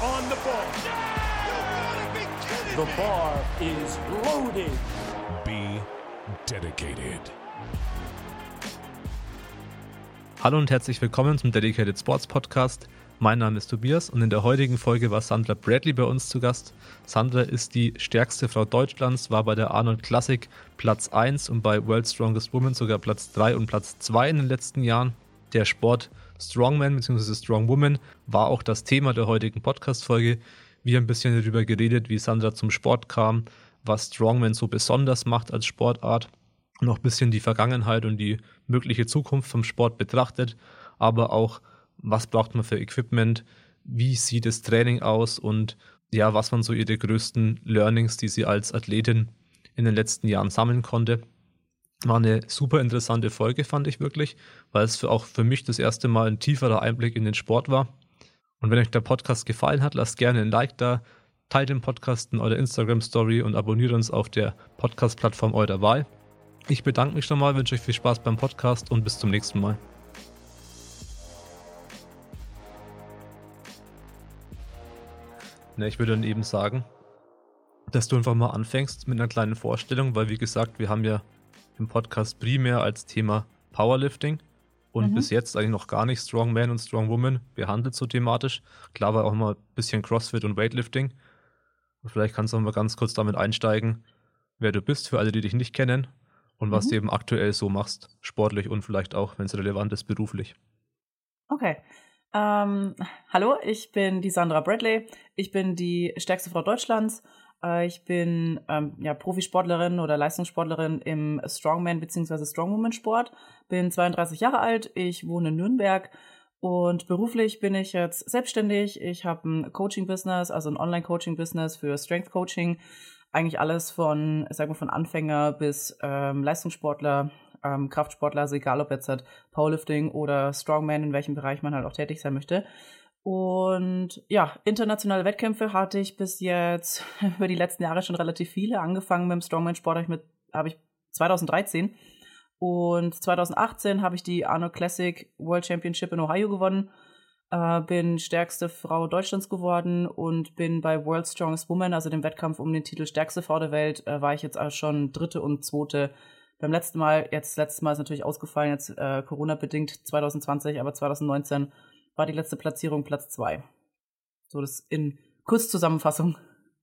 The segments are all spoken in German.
on the ball. The bar is loaded. Be dedicated. Hallo und herzlich willkommen zum Dedicated Sports Podcast. Mein Name ist Tobias und in der heutigen Folge war Sandra Bradley bei uns zu Gast. Sandra ist die stärkste Frau Deutschlands, war bei der Arnold Classic Platz 1 und bei World Strongest Woman sogar Platz 3 und Platz 2 in den letzten Jahren. Der Sport Strongman bzw. Strongwoman war auch das Thema der heutigen Podcast-Folge. Wir haben ein bisschen darüber geredet, wie Sandra zum Sport kam, was Strongman so besonders macht als Sportart, noch ein bisschen die Vergangenheit und die mögliche Zukunft vom Sport betrachtet, aber auch, was braucht man für Equipment, wie sieht das Training aus und ja, was waren so ihre größten Learnings, die sie als Athletin in den letzten Jahren sammeln konnte. War eine super interessante Folge, fand ich wirklich, weil es für auch für mich das erste Mal ein tieferer Einblick in den Sport war. Und wenn euch der Podcast gefallen hat, lasst gerne ein Like da, teilt den Podcast in eurer Instagram-Story und abonniert uns auf der Podcast-Plattform eurer Wahl. Ich bedanke mich schon mal, wünsche euch viel Spaß beim Podcast und bis zum nächsten Mal. Ne, ich würde dann eben sagen, dass du einfach mal anfängst mit einer kleinen Vorstellung, weil wie gesagt, wir haben ja im Podcast primär als Thema Powerlifting und mhm. bis jetzt eigentlich noch gar nicht Strongman und Strongwoman behandelt so thematisch. Klar war auch mal ein bisschen CrossFit und Weightlifting. Und vielleicht kannst du auch mal ganz kurz damit einsteigen, wer du bist, für alle, die dich nicht kennen und mhm. was du eben aktuell so machst, sportlich und vielleicht auch, wenn es relevant ist, beruflich. Okay. Ähm, hallo, ich bin die Sandra Bradley. Ich bin die stärkste Frau Deutschlands ich bin ähm, ja, Profisportlerin oder Leistungssportlerin im Strongman bzw. Strongwoman Sport. Bin 32 Jahre alt. Ich wohne in Nürnberg. Und beruflich bin ich jetzt selbstständig. Ich habe ein Coaching-Business, also ein Online-Coaching-Business für Strength Coaching. Eigentlich alles von, sagen wir, von Anfänger bis ähm, Leistungssportler, ähm, Kraftsportler, also egal ob jetzt halt Powerlifting oder Strongman, in welchem Bereich man halt auch tätig sein möchte. Und ja, internationale Wettkämpfe hatte ich bis jetzt über die letzten Jahre schon relativ viele. Angefangen mit dem Strongman-Sport habe ich, mit, habe ich 2013. Und 2018 habe ich die Arnold Classic World Championship in Ohio gewonnen. Äh, bin stärkste Frau Deutschlands geworden und bin bei World Strongest Woman, also dem Wettkampf um den Titel stärkste Frau der Welt, äh, war ich jetzt auch schon dritte und zweite. Beim letzten Mal, jetzt letztes Mal ist natürlich ausgefallen, jetzt äh, Corona-bedingt 2020, aber 2019 war die letzte Platzierung Platz zwei. So das in Kurzzusammenfassung.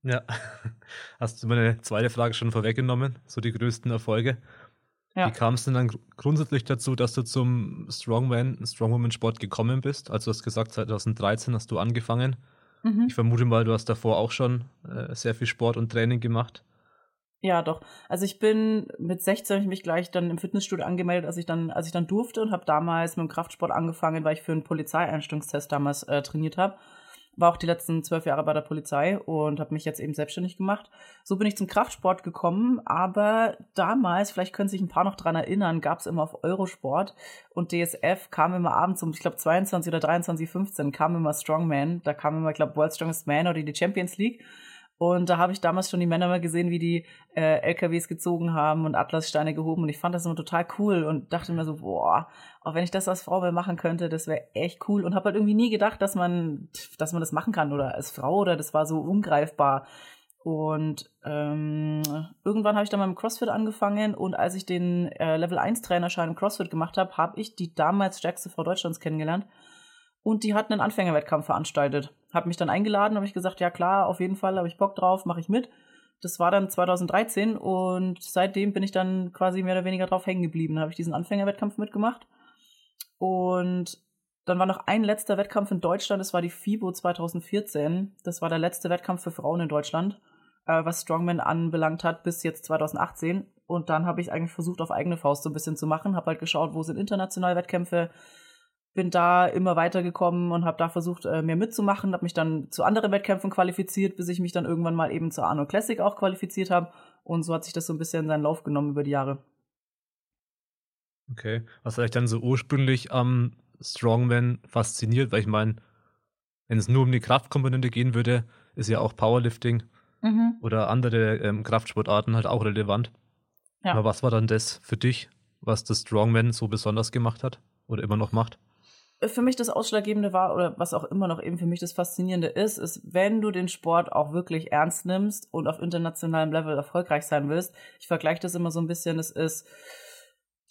Ja. Hast du meine zweite Frage schon vorweggenommen? So die größten Erfolge. Ja. Wie kam es denn dann grundsätzlich dazu, dass du zum Strongman, Strongwoman Sport gekommen bist? Also du hast gesagt, 2013 hast du angefangen. Mhm. Ich vermute mal, du hast davor auch schon äh, sehr viel Sport und Training gemacht. Ja, doch. Also ich bin mit 16 ich mich gleich dann im Fitnessstudio angemeldet, als ich dann, als ich dann durfte und habe damals mit dem Kraftsport angefangen, weil ich für einen Polizeieinstellungstest damals äh, trainiert habe. War auch die letzten zwölf Jahre bei der Polizei und habe mich jetzt eben selbstständig gemacht. So bin ich zum Kraftsport gekommen, aber damals, vielleicht können sich ein paar noch dran erinnern, gab es immer auf Eurosport und DSF kam immer abends um, ich glaube 22 oder 23, 15 kam immer Strongman. Da kam immer, ich glaube, World Strongest Man oder die Champions League. Und da habe ich damals schon die Männer mal gesehen, wie die äh, LKWs gezogen haben und Atlassteine gehoben. Und ich fand das immer total cool und dachte mir so, boah, auch wenn ich das als Frau mal machen könnte, das wäre echt cool. Und habe halt irgendwie nie gedacht, dass man, dass man das machen kann oder als Frau oder das war so ungreifbar. Und ähm, irgendwann habe ich dann mal mit CrossFit angefangen und als ich den äh, Level 1 Trainerschein im CrossFit gemacht habe, habe ich die damals stärkste Frau Deutschlands kennengelernt. Und die hatten einen Anfängerwettkampf veranstaltet. Hab mich dann eingeladen, habe ich gesagt, ja klar, auf jeden Fall, habe ich Bock drauf, mache ich mit. Das war dann 2013 und seitdem bin ich dann quasi mehr oder weniger drauf hängen geblieben. Habe ich diesen Anfängerwettkampf mitgemacht. Und dann war noch ein letzter Wettkampf in Deutschland, das war die FIBO 2014. Das war der letzte Wettkampf für Frauen in Deutschland, äh, was Strongman anbelangt hat, bis jetzt 2018. Und dann habe ich eigentlich versucht, auf eigene Faust so ein bisschen zu machen. Habe halt geschaut, wo sind internationale Wettkämpfe, bin da immer weitergekommen und habe da versucht, äh, mehr mitzumachen, habe mich dann zu anderen Wettkämpfen qualifiziert, bis ich mich dann irgendwann mal eben zur Arno Classic auch qualifiziert habe. Und so hat sich das so ein bisschen seinen Lauf genommen über die Jahre. Okay. Was hat euch dann so ursprünglich am Strongman fasziniert? Weil ich meine, wenn es nur um die Kraftkomponente gehen würde, ist ja auch Powerlifting mhm. oder andere ähm, Kraftsportarten halt auch relevant. Ja. Aber was war dann das für dich, was das Strongman so besonders gemacht hat oder immer noch macht? Für mich das Ausschlaggebende war, oder was auch immer noch eben für mich das Faszinierende ist, ist, wenn du den Sport auch wirklich ernst nimmst und auf internationalem Level erfolgreich sein willst. Ich vergleiche das immer so ein bisschen, es ist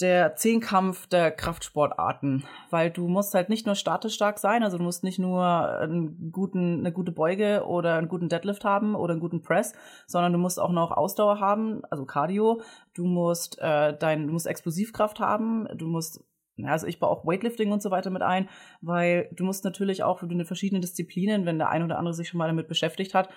der Zehnkampf der Kraftsportarten, weil du musst halt nicht nur statisch stark sein, also du musst nicht nur einen guten, eine gute Beuge oder einen guten Deadlift haben oder einen guten Press, sondern du musst auch noch Ausdauer haben, also Cardio, du musst äh, dein, du musst Explosivkraft haben, du musst also ich baue auch Weightlifting und so weiter mit ein, weil du musst natürlich auch für die verschiedenen Disziplinen, wenn der ein oder andere sich schon mal damit beschäftigt hat,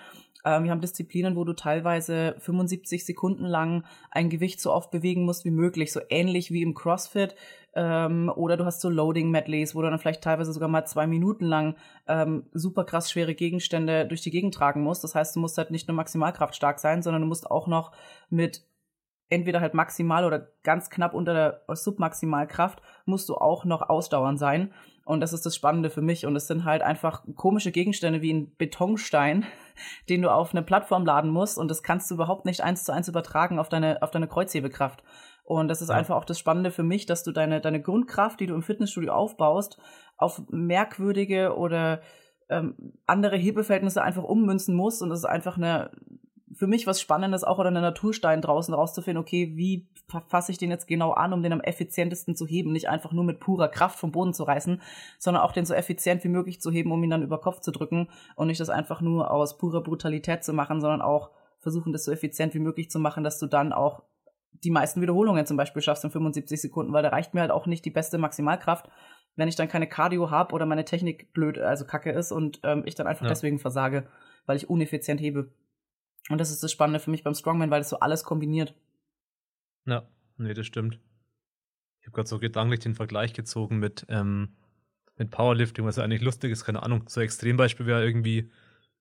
ähm, wir haben Disziplinen, wo du teilweise 75 Sekunden lang ein Gewicht so oft bewegen musst wie möglich, so ähnlich wie im CrossFit. Ähm, oder du hast so Loading-Medleys, wo du dann vielleicht teilweise sogar mal zwei Minuten lang ähm, super krass schwere Gegenstände durch die Gegend tragen musst. Das heißt, du musst halt nicht nur Maximalkraft stark sein, sondern du musst auch noch mit entweder halt maximal oder ganz knapp unter der Submaximalkraft musst du auch noch ausdauern sein. Und das ist das Spannende für mich. Und es sind halt einfach komische Gegenstände wie ein Betonstein, den du auf eine Plattform laden musst. Und das kannst du überhaupt nicht eins zu eins übertragen auf deine, auf deine Kreuzhebekraft. Und das ist ja. einfach auch das Spannende für mich, dass du deine, deine Grundkraft, die du im Fitnessstudio aufbaust, auf merkwürdige oder ähm, andere Hebelverhältnisse einfach ummünzen musst. Und das ist einfach eine, für mich was Spannendes, auch oder einen Naturstein draußen rauszufinden, okay, wie fasse ich den jetzt genau an, um den am effizientesten zu heben, nicht einfach nur mit purer Kraft vom Boden zu reißen, sondern auch den so effizient wie möglich zu heben, um ihn dann über Kopf zu drücken und nicht das einfach nur aus purer Brutalität zu machen, sondern auch versuchen, das so effizient wie möglich zu machen, dass du dann auch die meisten Wiederholungen zum Beispiel schaffst in 75 Sekunden, weil da reicht mir halt auch nicht die beste Maximalkraft, wenn ich dann keine Cardio habe oder meine Technik blöd, also kacke ist und ähm, ich dann einfach ja. deswegen versage, weil ich uneffizient hebe. Und das ist das Spannende für mich beim Strongman, weil das so alles kombiniert. Ja, nee, das stimmt. Ich habe gerade so gedanklich den Vergleich gezogen mit, ähm, mit Powerlifting, was ja eigentlich lustig ist, keine Ahnung. So ein Extrembeispiel wäre irgendwie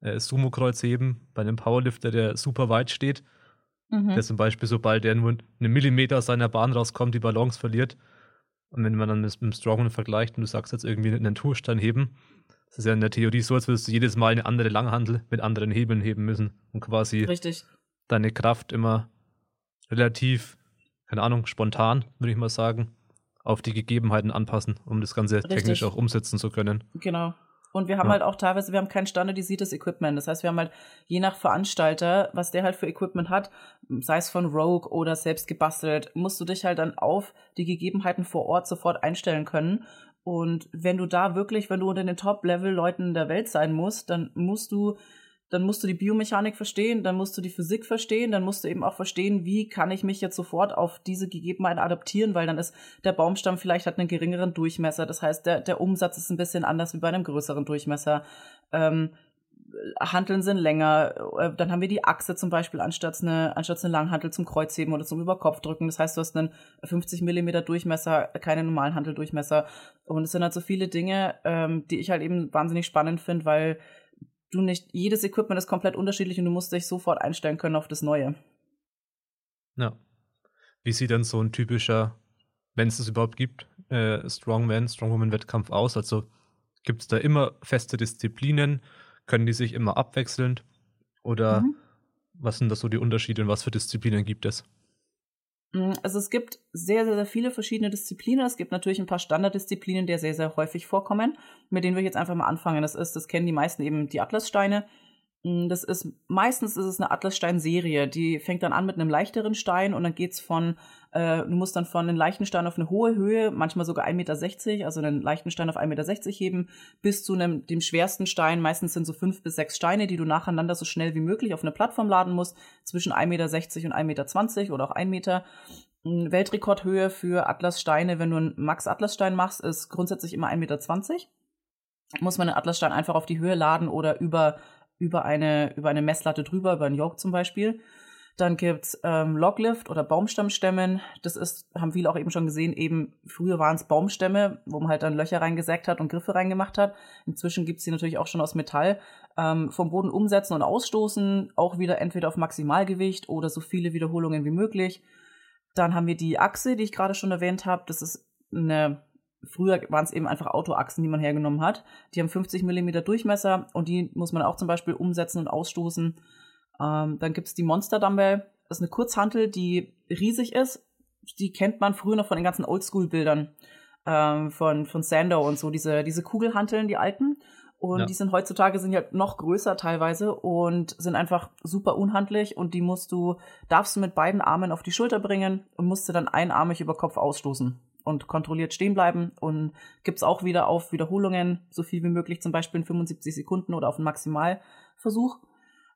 äh, Sumo-Kreuz heben bei einem Powerlifter, der super weit steht. Mhm. Der zum Beispiel, sobald der nur einen Millimeter aus seiner Bahn rauskommt, die Balance verliert. Und wenn man dann mit dem Strongman vergleicht und du sagst jetzt irgendwie einen Tourstein heben, das ist ja in der Theorie so, als würdest du jedes Mal eine andere Langhandel mit anderen Hebeln heben müssen und quasi Richtig. deine Kraft immer relativ, keine Ahnung, spontan, würde ich mal sagen, auf die Gegebenheiten anpassen, um das Ganze Richtig. technisch auch umsetzen zu können. Genau. Und wir haben ja. halt auch teilweise, wir haben kein standardisiertes Equipment. Das heißt, wir haben halt je nach Veranstalter, was der halt für Equipment hat, sei es von Rogue oder selbst gebastelt, musst du dich halt dann auf die Gegebenheiten vor Ort sofort einstellen können. Und wenn du da wirklich, wenn du unter den Top-Level-Leuten der Welt sein musst, dann musst du, dann musst du die Biomechanik verstehen, dann musst du die Physik verstehen, dann musst du eben auch verstehen, wie kann ich mich jetzt sofort auf diese Gegebenheiten adaptieren, weil dann ist der Baumstamm vielleicht hat einen geringeren Durchmesser. Das heißt, der, der Umsatz ist ein bisschen anders wie bei einem größeren Durchmesser. Ähm, Hanteln sind länger. Äh, dann haben wir die Achse zum Beispiel anstatt eine, anstatt eine Langhantel zum Kreuzheben oder zum Überkopfdrücken. Das heißt, du hast einen 50 Millimeter Durchmesser, keine normalen Hanteldurchmesser. Und es sind halt so viele Dinge, ähm, die ich halt eben wahnsinnig spannend finde, weil du nicht, jedes Equipment ist komplett unterschiedlich und du musst dich sofort einstellen können auf das Neue. Ja. Wie sieht denn so ein typischer, wenn es es überhaupt gibt, äh, Strongman, Strongwoman-Wettkampf aus? Also gibt es da immer feste Disziplinen? Können die sich immer abwechselnd? Oder mhm. was sind da so die Unterschiede und was für Disziplinen gibt es? Mm, also es gibt sehr, sehr, sehr viele verschiedene Disziplinen. Es gibt natürlich ein paar Standarddisziplinen, die sehr, sehr häufig vorkommen, mit denen wir jetzt einfach mal anfangen. Das ist, das kennen die meisten eben die Atlassteine. Mm, das ist meistens ist es eine Atlasstein-Serie. Die fängt dann an mit einem leichteren Stein und dann geht's von, äh, du musst dann von einem leichten Stein auf eine hohe Höhe, manchmal sogar 1,60 Meter, also einen leichten Stein auf 1,60 Meter heben, bis zu einem, dem schwersten Stein. Meistens sind so fünf bis sechs Steine, die du nacheinander so schnell wie möglich auf eine Plattform laden musst, zwischen 1,60 Meter und 1,20 Meter oder auch 1 Meter. Mm, Weltrekordhöhe für Atlassteine, wenn du einen Max-Atlasstein machst, ist grundsätzlich immer 1,20 Meter muss man den Atlasstein einfach auf die Höhe laden oder über über eine, über eine Messlatte drüber, über einen Yoke zum Beispiel. Dann gibt's ähm, Loglift oder Baumstammstämmen. Das ist, haben viele auch eben schon gesehen, eben früher waren es Baumstämme, wo man halt dann Löcher reingesägt hat und Griffe reingemacht hat. Inzwischen gibt's die natürlich auch schon aus Metall. Ähm, vom Boden umsetzen und ausstoßen, auch wieder entweder auf Maximalgewicht oder so viele Wiederholungen wie möglich. Dann haben wir die Achse, die ich gerade schon erwähnt habe. Das ist eine Früher waren es eben einfach Autoachsen, die man hergenommen hat. Die haben 50 Millimeter Durchmesser und die muss man auch zum Beispiel umsetzen und ausstoßen. Ähm, dann gibt es die Monster Dumbbell. Das ist eine Kurzhantel, die riesig ist. Die kennt man früher noch von den ganzen Oldschool-Bildern. ähm, von, von Sandow und so, diese, diese Kugelhanteln, die alten. Und Ja. die sind heutzutage sind ja noch größer teilweise und sind einfach super unhandlich und die musst du, darfst du mit beiden Armen auf die Schulter bringen und musst sie dann einarmig über Kopf ausstoßen und kontrolliert stehen bleiben und gibt's auch wieder auf Wiederholungen, so viel wie möglich, zum Beispiel in 75 Sekunden oder auf einen Maximalversuch.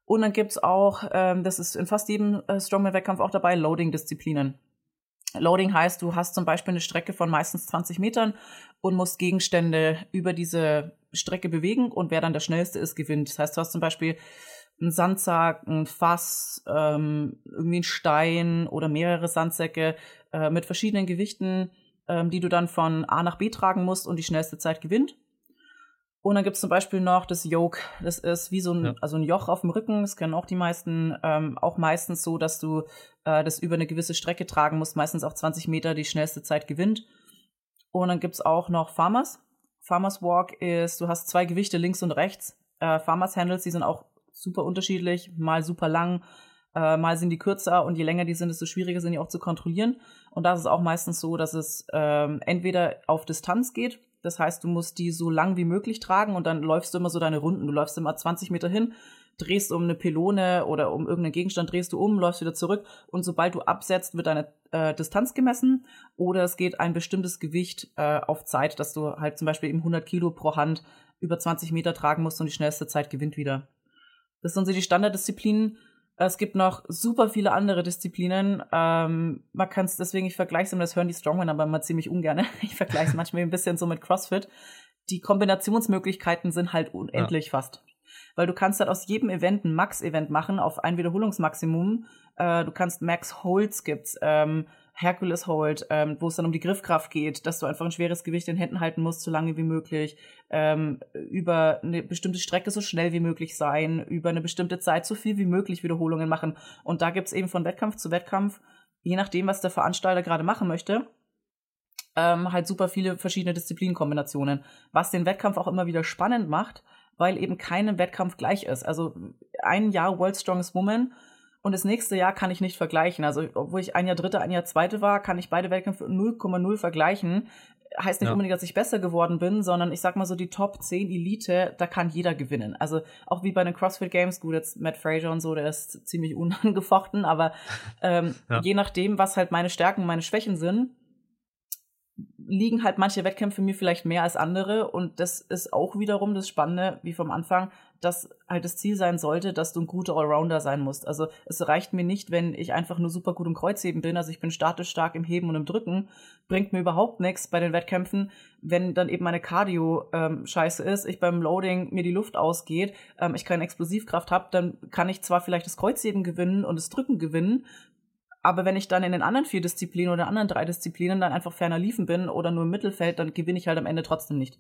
Und dann gibt's auch, ähm, das ist in fast jedem äh, Strongman-Wettkampf auch dabei, Loading-Disziplinen. Loading heißt, du hast zum Beispiel eine Strecke von meistens 20 Metern und musst Gegenstände über diese Strecke bewegen und wer dann der schnellste ist, gewinnt. Das heißt, du hast zum Beispiel einen Sandsack, ein Fass, ähm, irgendwie einen Stein oder mehrere Sandsäcke äh, mit verschiedenen Gewichten, ähm, die du dann von A nach B tragen musst und die schnellste Zeit gewinnt. Und dann gibt's zum Beispiel noch das Yoke. Das ist wie so ein, Ja. also ein Joch auf dem Rücken. Das kennen auch die meisten. Ähm, auch meistens so, dass du äh, das über eine gewisse Strecke tragen musst. Meistens auch 20 Meter die schnellste Zeit gewinnt. Und dann gibt's auch noch Farmers. Farmers Walk ist, du hast zwei Gewichte links und rechts. Äh, Farmers Handles, die sind auch super unterschiedlich. Mal super lang, äh, mal sind die kürzer. Und je länger die sind, desto schwieriger sind die auch zu kontrollieren. Und das ist auch meistens so, dass es ähm, entweder auf Distanz geht. Das heißt, du musst die so lang wie möglich tragen und dann läufst du immer so deine Runden. Du läufst immer 20 Meter hin, drehst um eine Pylone oder um irgendeinen Gegenstand, drehst du um, läufst wieder zurück und sobald du absetzt, wird deine äh, Distanz gemessen oder es geht ein bestimmtes Gewicht äh, auf Zeit, dass du halt zum Beispiel eben 100 Kilo pro Hand über 20 Meter tragen musst und die schnellste Zeit gewinnt wieder. Das sind so die Standarddisziplinen. Es gibt noch super viele andere Disziplinen. Ähm, man kann es deswegen, ich vergleiche es immer, das hören die Strongmen aber immer ziemlich ungern. Ich vergleiche es manchmal ein bisschen so mit CrossFit. Die Kombinationsmöglichkeiten sind halt unendlich fast. Weil du kannst halt aus jedem Event ein Max-Event machen auf ein Wiederholungsmaximum. Äh, du kannst Max Holds gibt's, ähm, Hercules Hold, ähm, wo es dann um die Griffkraft geht, dass du einfach ein schweres Gewicht in Händen halten musst, so lange wie möglich, ähm, über eine bestimmte Strecke so schnell wie möglich sein, über eine bestimmte Zeit so viel wie möglich Wiederholungen machen. Und da gibt's eben von Wettkampf zu Wettkampf, je nachdem, was der Veranstalter gerade machen möchte, ähm, halt super viele verschiedene Disziplinenkombinationen, was den Wettkampf auch immer wieder spannend macht, weil eben keinem Wettkampf gleich ist. Also ein Jahr World Strongest Woman und das nächste Jahr kann ich nicht vergleichen. Also obwohl ich ein Jahr Dritte, ein Jahr Zweite war, kann ich beide Wettkämpfe 0,0 vergleichen. Heißt nicht Ja. unbedingt, dass ich besser geworden bin, sondern ich sag mal so, die Top 10 Elite, da kann jeder gewinnen. Also auch wie bei den CrossFit Games, gut, jetzt Matt Fraser und so, der ist ziemlich unangefochten, aber ähm, Ja. je nachdem, was halt meine Stärken, meine Schwächen sind, liegen halt manche Wettkämpfe mir vielleicht mehr als andere und das ist auch wiederum das Spannende, wie vom Anfang, dass halt das Ziel sein sollte, dass du ein guter Allrounder sein musst. Also es reicht mir nicht, wenn ich einfach nur super gut im Kreuzheben bin, also ich bin statisch stark im Heben und im Drücken, bringt mir überhaupt nichts bei den Wettkämpfen, wenn dann eben meine Cardio ähm, scheiße ist, ich beim Loading mir die Luft ausgeht, ähm, ich keine Explosivkraft habe, dann kann ich zwar vielleicht das Kreuzheben gewinnen und das Drücken gewinnen, aber wenn ich dann in den anderen vier Disziplinen oder anderen drei Disziplinen dann einfach ferner liefen bin oder nur im Mittelfeld, dann gewinne ich halt am Ende trotzdem nicht.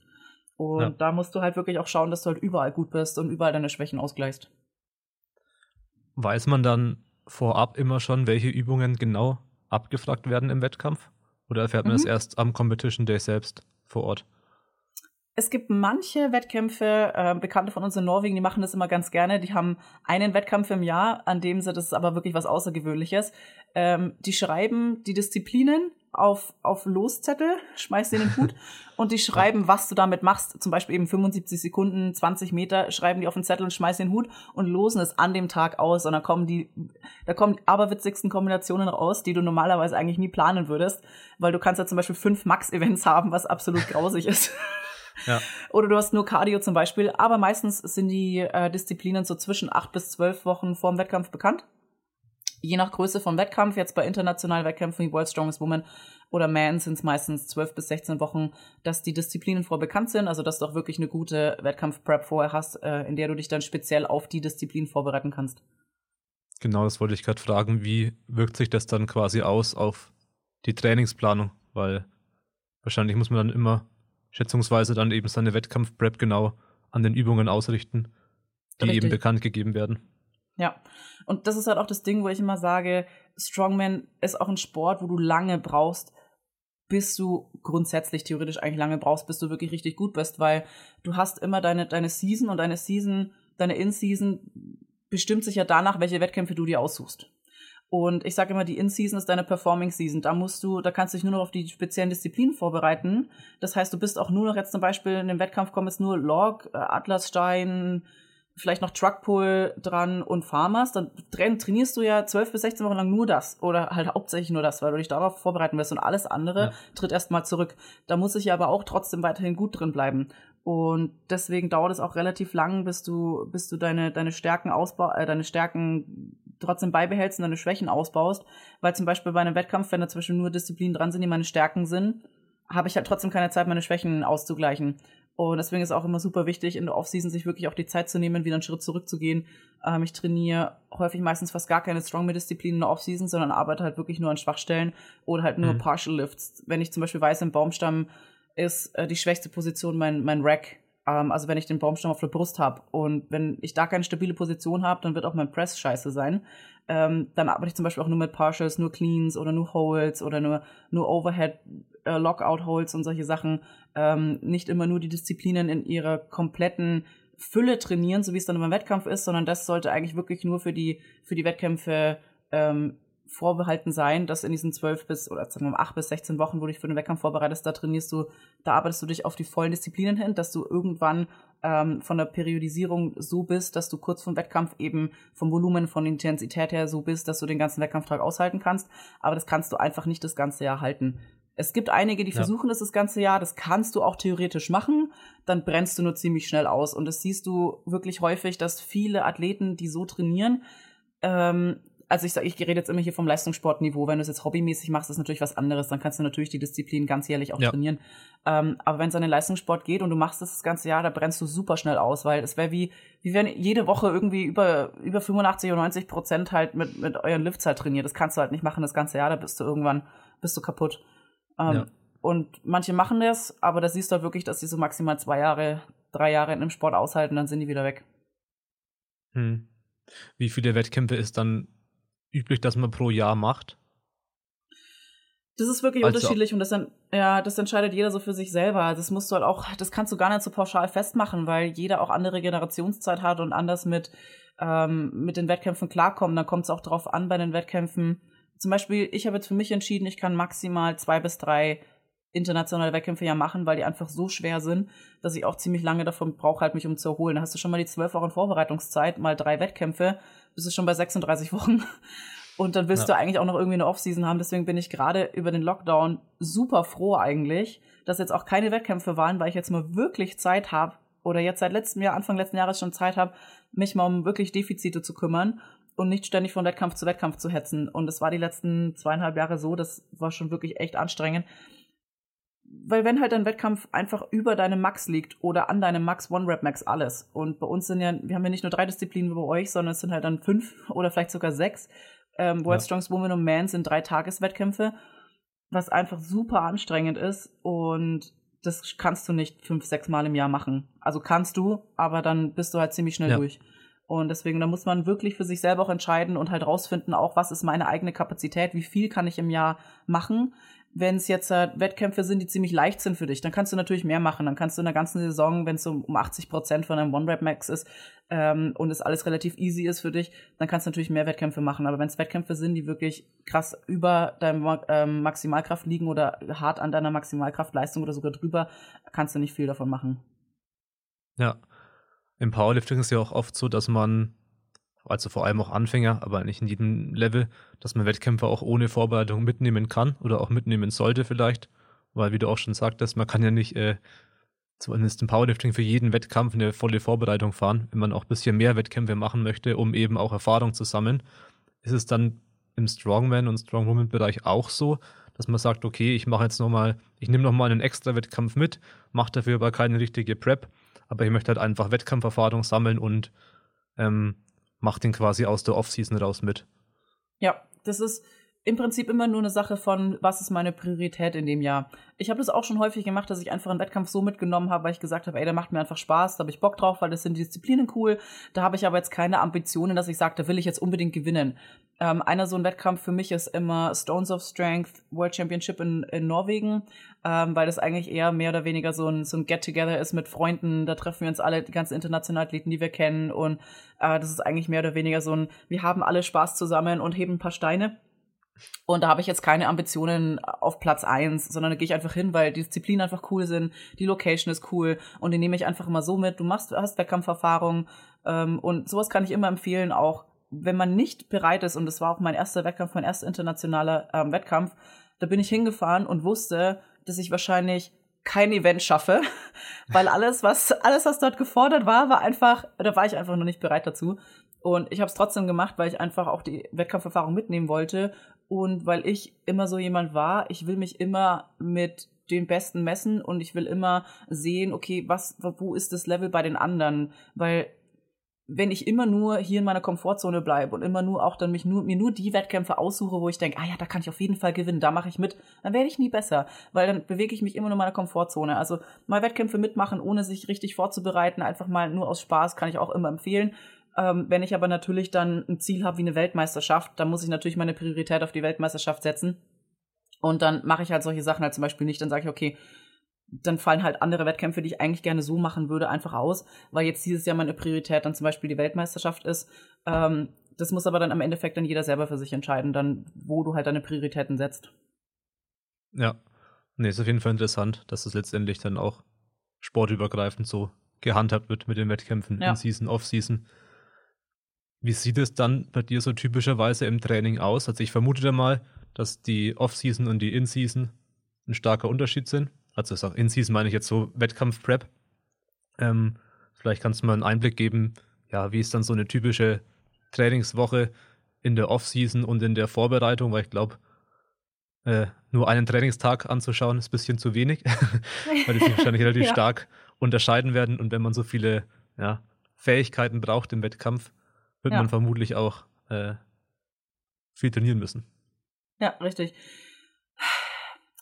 Und Ja. da musst du halt wirklich auch schauen, dass du halt überall gut bist und überall deine Schwächen ausgleichst. Weiß man dann vorab immer schon, welche Übungen genau abgefragt werden im Wettkampf? Oder erfährt man Mhm. das erst am Competition Day selbst vor Ort? Es gibt manche Wettkämpfe, äh, Bekannte von uns in Norwegen, die machen das immer ganz gerne. Die haben einen Wettkampf im Jahr, an dem sie, das ist aber wirklich was Außergewöhnliches, ähm, die schreiben die Disziplinen auf, auf Loszettel, schmeißt in den Hut und die schreiben, was du damit machst. Zum Beispiel eben 75 Sekunden, 20 Meter, schreiben die auf den Zettel und schmeißen den Hut und losen es an dem Tag aus. Und dann kommen die, da kommen die aberwitzigsten Kombinationen raus, die du normalerweise eigentlich nie planen würdest, weil du kannst ja zum Beispiel fünf Max-Events haben, was absolut grausig ist. Ja. Oder du hast nur Cardio zum Beispiel. Aber meistens sind die äh, Disziplinen so zwischen acht bis zwölf Wochen vor dem Wettkampf bekannt. Je nach Größe vom Wettkampf, jetzt bei internationalen Wettkämpfen wie World Strongest Woman oder Man sind es meistens zwölf bis 16 Wochen, dass die Disziplinen vorher bekannt sind, also dass du auch wirklich eine gute Wettkampf-Prep vorher hast, äh, in der du dich dann speziell auf die Disziplin vorbereiten kannst. Genau, das wollte ich gerade fragen. Wie wirkt sich das dann quasi aus auf die Trainingsplanung? Weil wahrscheinlich muss man dann immer schätzungsweise dann eben seine Wettkampf-Prep genau an den Übungen ausrichten, die Richtig. eben bekannt gegeben werden. Ja, und das ist halt auch das Ding, wo ich immer sage, Strongman ist auch ein Sport, wo du lange brauchst, bis du grundsätzlich theoretisch eigentlich lange brauchst, bis du wirklich richtig gut bist, weil du hast immer deine, deine Season und deine Season, deine In-Season bestimmt sich ja danach, welche Wettkämpfe du dir aussuchst. Und ich sage immer, die In-Season ist deine Performing-Season. Da musst du, da kannst du dich nur noch auf die speziellen Disziplinen vorbereiten. Das heißt, du bist auch nur noch jetzt zum Beispiel in dem Wettkampf kommen jetzt nur Log, äh, Atlasstein, vielleicht noch Truckpull dran und Farmers. Dann trainierst du ja zwölf bis 16 Wochen lang nur das oder halt hauptsächlich nur das, weil du dich darauf vorbereiten wirst und alles andere ja. tritt erstmal zurück. Da muss ich aber auch trotzdem weiterhin gut drin bleiben. Und deswegen dauert es auch relativ lang, bis du, bis du deine, deine Stärken ausbau, äh, deine Stärken trotzdem beibehältst und deine Schwächen ausbaust. Weil zum Beispiel bei einem Wettkampf, wenn da zwischen nur Disziplinen dran sind, die meine Stärken sind, habe ich halt trotzdem keine Zeit, meine Schwächen auszugleichen. Und deswegen ist auch immer super wichtig, in der Offseason sich wirklich auch die Zeit zu nehmen, wieder einen Schritt zurückzugehen. Ähm, ich trainiere häufig meistens fast gar keine Strongman-Disziplinen in der Offseason, sondern arbeite halt wirklich nur an Schwachstellen oder halt nur mhm. Partial Lifts. Wenn ich zum Beispiel weiß, im Baumstamm ist äh, die schwächste Position mein, mein Rack. Ähm, also wenn ich den Baumstamm auf der Brust habe und wenn ich da keine stabile Position habe, dann wird auch mein Press scheiße sein. Ähm, dann arbeite ich zum Beispiel auch nur mit Partials, nur Cleans oder nur Holds oder nur, nur Overhead äh, Lockout Holds und solche Sachen. Ähm, nicht immer nur die Disziplinen in ihrer kompletten Fülle trainieren, so wie es dann beim Wettkampf ist, sondern das sollte eigentlich wirklich nur für die, für die Wettkämpfe ähm, vorbehalten sein, dass in diesen zwölf bis oder sagen wir mal acht bis 16 Wochen, wo du dich für den Wettkampf vorbereitest, da trainierst du, da arbeitest du dich auf die vollen Disziplinen hin, dass du irgendwann ähm, von der Periodisierung so bist, dass du kurz vom Wettkampf eben vom Volumen, von der Intensität her so bist, dass du den ganzen Wettkampftag aushalten kannst. Aber das kannst du einfach nicht das ganze Jahr halten. Es gibt einige, die ja. versuchen das das ganze Jahr. Das kannst du auch theoretisch machen. Dann brennst du nur ziemlich schnell aus. Und das siehst du wirklich häufig, dass viele Athleten, die so trainieren, ähm, also ich sage, ich rede jetzt immer hier vom Leistungssportniveau. Wenn du es jetzt hobbymäßig machst, ist natürlich was anderes. Dann kannst du natürlich die Disziplin ganz jährlich auch ja. trainieren. Ähm, aber wenn es an den Leistungssport geht und du machst das das ganze Jahr, da brennst du super schnell aus, weil es wäre wie, wie wenn jede Woche irgendwie über, über 85 oder 90 Prozent halt mit, mit euren Lifts halt trainiert. Das kannst du halt nicht machen das ganze Jahr, da bist du irgendwann, bist du kaputt. Ähm, ja. Und manche machen das, aber da siehst du halt wirklich, dass die so maximal zwei Jahre, drei Jahre in einem Sport aushalten, dann sind die wieder weg. Hm. Wie viele Wettkämpfe ist dann üblich, dass man pro Jahr macht? Das ist wirklich also. unterschiedlich und das, ja, das entscheidet jeder so für sich selber. Das musst du halt auch, das kannst du gar nicht so pauschal festmachen, weil jeder auch andere Generationszeit hat und anders mit, ähm, mit den Wettkämpfen klarkommt. Dann kommt es auch darauf an bei den Wettkämpfen. Zum Beispiel, ich habe jetzt für mich entschieden, ich kann maximal zwei bis drei internationale Wettkämpfe ja machen, weil die einfach so schwer sind, dass ich auch ziemlich lange davon brauche, halt mich um zu erholen. Da hast du schon mal die zwölf Wochen Vorbereitungszeit, mal drei Wettkämpfe bist du schon bei 36 Wochen. Und dann willst ja. du eigentlich auch noch irgendwie eine Offseason haben. Deswegen bin ich gerade über den Lockdown super froh eigentlich, dass jetzt auch keine Wettkämpfe waren, weil ich jetzt mal wirklich Zeit habe oder jetzt seit letztem Jahr, Anfang letzten Jahres schon Zeit habe, mich mal um wirklich Defizite zu kümmern und nicht ständig von Wettkampf zu Wettkampf zu hetzen. Und es war die letzten zweieinhalb Jahre so, das war schon wirklich echt anstrengend weil wenn halt ein Wettkampf einfach über deinem Max liegt oder an deinem Max One Rep Max alles und bei uns sind ja, wir haben ja nicht nur drei Disziplinen wie bei euch, sondern es sind halt dann fünf oder vielleicht sogar sechs. Ähm, World ja. Strongest Woman und Man sind drei Tageswettkämpfe, was einfach super anstrengend ist und das kannst du nicht fünf, sechs Mal im Jahr machen. Also kannst du, aber dann bist du halt ziemlich schnell ja. durch. Und deswegen, da muss man wirklich für sich selber auch entscheiden und halt rausfinden, auch was ist meine eigene Kapazität, wie viel kann ich im Jahr machen wenn es jetzt äh, Wettkämpfe sind, die ziemlich leicht sind für dich, dann kannst du natürlich mehr machen. Dann kannst du in der ganzen Saison, wenn es um, um 80 Prozent von einem One-Rap-Max ist ähm, und es alles relativ easy ist für dich, dann kannst du natürlich mehr Wettkämpfe machen. Aber wenn es Wettkämpfe sind, die wirklich krass über deiner ähm, Maximalkraft liegen oder hart an deiner Maximalkraftleistung oder sogar drüber, kannst du nicht viel davon machen. Ja. Im Powerlifting ist ja auch oft so, dass man also vor allem auch Anfänger, aber nicht in jedem Level, dass man Wettkämpfe auch ohne Vorbereitung mitnehmen kann oder auch mitnehmen sollte vielleicht, weil wie du auch schon sagtest, man kann ja nicht äh, zumindest im Powerlifting für jeden Wettkampf eine volle Vorbereitung fahren, wenn man auch ein bisschen mehr Wettkämpfe machen möchte, um eben auch Erfahrung zu sammeln. Ist es dann im Strongman und Strongwoman Bereich auch so, dass man sagt, okay, ich mache jetzt nochmal, ich nehme nochmal einen extra Wettkampf mit, mache dafür aber keine richtige Prep, aber ich möchte halt einfach Wettkampferfahrung sammeln und ähm, macht den quasi aus der Offseason raus mit. Ja, das ist, im Prinzip immer nur eine Sache von, was ist meine Priorität in dem Jahr. Ich habe das auch schon häufig gemacht, dass ich einfach einen Wettkampf so mitgenommen habe, weil ich gesagt habe, ey, der macht mir einfach Spaß, da habe ich Bock drauf, weil das sind Disziplinen cool. Da habe ich aber jetzt keine Ambitionen, dass ich sage, da will ich jetzt unbedingt gewinnen. Ähm, einer so ein Wettkampf für mich ist immer Stones of Strength World Championship in, in Norwegen, ähm, weil das eigentlich eher mehr oder weniger so ein, so ein Get-Together ist mit Freunden. Da treffen wir uns alle, die ganzen internationalen Athleten, die wir kennen. Und äh, das ist eigentlich mehr oder weniger so ein, wir haben alle Spaß zusammen und heben ein paar Steine. Und da habe ich jetzt keine Ambitionen auf Platz eins, sondern da gehe ich einfach hin, weil die Disziplinen einfach cool sind, die Location ist cool und die nehme ich einfach immer so mit. Du machst, hast Wettkampferfahrung ähm, und sowas kann ich immer empfehlen, auch wenn man nicht bereit ist, und das war auch mein erster Wettkampf, mein erster internationaler ähm, Wettkampf, da bin ich hingefahren und wusste, dass ich wahrscheinlich kein Event schaffe, weil alles, was alles, was dort gefordert war, war einfach, da war ich einfach noch nicht bereit dazu. Und ich habe es trotzdem gemacht, weil ich einfach auch die Wettkampferfahrung mitnehmen wollte und weil ich immer so jemand war, ich will mich immer mit den Besten messen und ich will immer sehen, okay, was, wo ist das Level bei den anderen? Weil wenn ich immer nur hier in meiner Komfortzone bleibe und immer nur auch dann mich nur, mir nur die Wettkämpfe aussuche, wo ich denke, ah ja, da kann ich auf jeden Fall gewinnen, da mache ich mit, dann werde ich nie besser, weil dann bewege ich mich immer nur in meiner Komfortzone. Also mal Wettkämpfe mitmachen, ohne sich richtig vorzubereiten, einfach mal nur aus Spaß, kann ich auch immer empfehlen. Ähm, wenn ich aber natürlich dann ein Ziel habe wie eine Weltmeisterschaft, dann muss ich natürlich meine Priorität auf die Weltmeisterschaft setzen. Und dann mache ich halt solche Sachen halt zum Beispiel nicht. Dann sage ich, okay, dann fallen halt andere Wettkämpfe, die ich eigentlich gerne so machen würde, einfach aus, weil jetzt dieses Jahr meine Priorität dann zum Beispiel die Weltmeisterschaft ist. Ähm, das muss aber dann am Endeffekt dann jeder selber für sich entscheiden, dann wo du halt deine Prioritäten setzt. Ja, nee, ist auf jeden Fall interessant, dass das letztendlich dann auch sportübergreifend so gehandhabt wird mit den Wettkämpfen ja. in Season, Off-Season. Wie sieht es dann bei dir so typischerweise im Training aus? Also ich vermute da mal, dass die Off-Season und die In-Season ein starker Unterschied sind. Also auch In-Season meine ich jetzt so Wettkampf-Prep. Ähm, vielleicht kannst du mal einen Einblick geben, ja, wie ist dann so eine typische Trainingswoche in der Off-Season und in der Vorbereitung, weil ich glaube, äh, nur einen Trainingstag anzuschauen ist ein bisschen zu wenig, weil die sich wahrscheinlich relativ ja. stark unterscheiden werden und wenn man so viele ja, Fähigkeiten braucht im Wettkampf, wird ja. man vermutlich auch äh, viel trainieren müssen. Ja, richtig.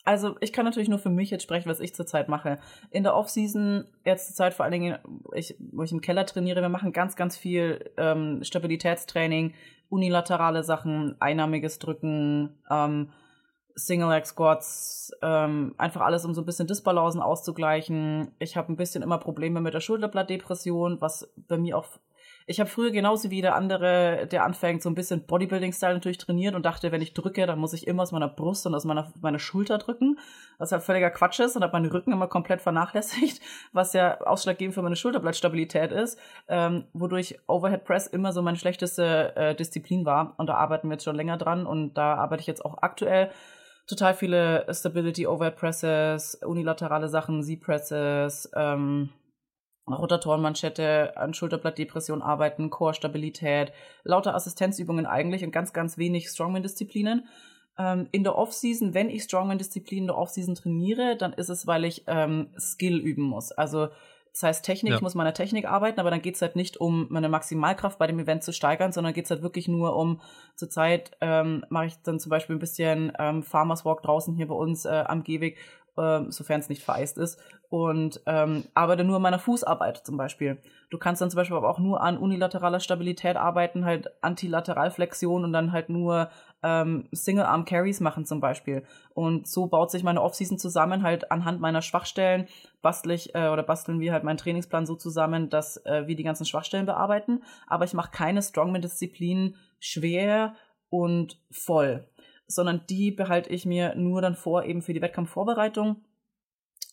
Also ich kann natürlich nur für mich jetzt sprechen, was ich zurzeit mache. In der Offseason, jetzt zur Zeit vor allen Dingen, ich, wo ich im Keller trainiere, wir machen ganz, ganz viel ähm, Stabilitätstraining, unilaterale Sachen, einnahmiges Drücken, ähm, Single Leg Squats, ähm, einfach alles, um so ein bisschen Disbalancen auszugleichen. Ich habe ein bisschen immer Probleme mit der Schulterblattdepression, was bei mir auch ich habe früher genauso wie der andere, der anfängt, so ein bisschen Bodybuilding-Style natürlich trainiert und dachte, wenn ich drücke, dann muss ich immer aus meiner Brust und aus meiner, meiner Schulter drücken, was halt völliger Quatsch ist und habe meinen Rücken immer komplett vernachlässigt, was ja ausschlaggebend für meine Schulterblattstabilität ist, ähm, wodurch Overhead Press immer so meine schlechteste äh, Disziplin war und da arbeiten wir jetzt schon länger dran und da arbeite ich jetzt auch aktuell total viele Stability Overhead Presses, unilaterale Sachen, Z-Presses, ähm, Rotatorenmanschette, an Schulterblattdepression arbeiten, Core-Stabilität, lauter Assistenzübungen eigentlich und ganz, ganz wenig Strongman-Disziplinen. Ähm, in der Off-Season, wenn ich Strongman-Disziplinen in der Off-Season trainiere, dann ist es, weil ich ähm, Skill üben muss. Also das heißt Technik, ja. ich muss meine Technik arbeiten, aber dann geht es halt nicht um meine Maximalkraft bei dem Event zu steigern, sondern geht es halt wirklich nur um, zurzeit ähm, mache ich dann zum Beispiel ein bisschen ähm, Farmers Walk draußen hier bei uns äh, am Gehweg ähm, sofern es nicht vereist ist. Und ähm, arbeite nur an meiner Fußarbeit zum Beispiel. Du kannst dann zum Beispiel aber auch nur an unilateraler Stabilität arbeiten, halt Antilateralflexion und dann halt nur ähm, Single-Arm-Carries machen zum Beispiel. Und so baut sich meine Offseason zusammen, halt anhand meiner Schwachstellen bastel ich äh, oder basteln wir halt meinen Trainingsplan so zusammen, dass äh, wir die ganzen Schwachstellen bearbeiten. Aber ich mache keine Strongman-Disziplinen schwer und voll sondern die behalte ich mir nur dann vor, eben für die Wettkampfvorbereitung.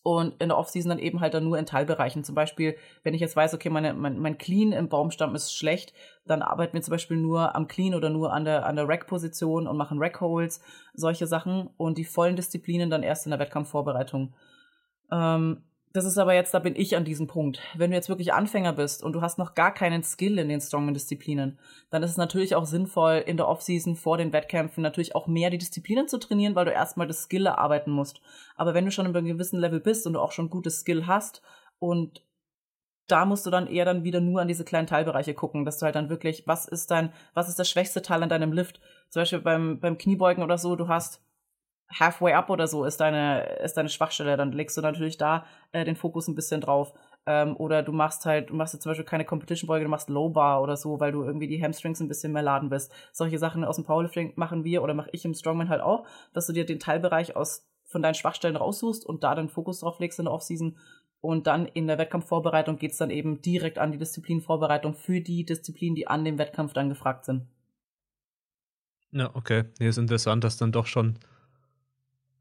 Und in der Offseason dann eben halt dann nur in Teilbereichen. Zum Beispiel, wenn ich jetzt weiß, okay, meine, mein, mein Clean im Baumstamm ist schlecht, dann arbeiten wir zum Beispiel nur am Clean oder nur an der, an der Rack-Position und machen Rack-Holds, solche Sachen. Und die vollen Disziplinen dann erst in der Wettkampfvorbereitung. Ähm, das ist aber jetzt, da bin ich an diesem Punkt. Wenn du jetzt wirklich Anfänger bist und du hast noch gar keinen Skill in den Strongman-Disziplinen, dann ist es natürlich auch sinnvoll, in der Offseason vor den Wettkämpfen natürlich auch mehr die Disziplinen zu trainieren, weil du erstmal das Skill erarbeiten musst. Aber wenn du schon über einem gewissen Level bist und du auch schon gutes Skill hast und da musst du dann eher dann wieder nur an diese kleinen Teilbereiche gucken, dass du halt dann wirklich, was ist dein, was ist das schwächste Teil an deinem Lift? Zum Beispiel beim, beim Kniebeugen oder so, du hast halfway up oder so ist deine, ist deine Schwachstelle, dann legst du natürlich da äh, den Fokus ein bisschen drauf. Ähm, oder du machst halt, du machst jetzt zum Beispiel keine Competition-Beuge, du machst Low Bar oder so, weil du irgendwie die Hamstrings ein bisschen mehr laden willst. Solche Sachen aus dem Powerlifting machen wir oder mache ich im Strongman halt auch, dass du dir den Teilbereich aus von deinen Schwachstellen raussuchst und da den Fokus drauf legst in der Offseason. Und dann in der Wettkampfvorbereitung geht's dann eben direkt an die Disziplinvorbereitung für die Disziplinen, die an dem Wettkampf dann gefragt sind. Ja, okay. Nee, ist interessant, dass dann doch schon,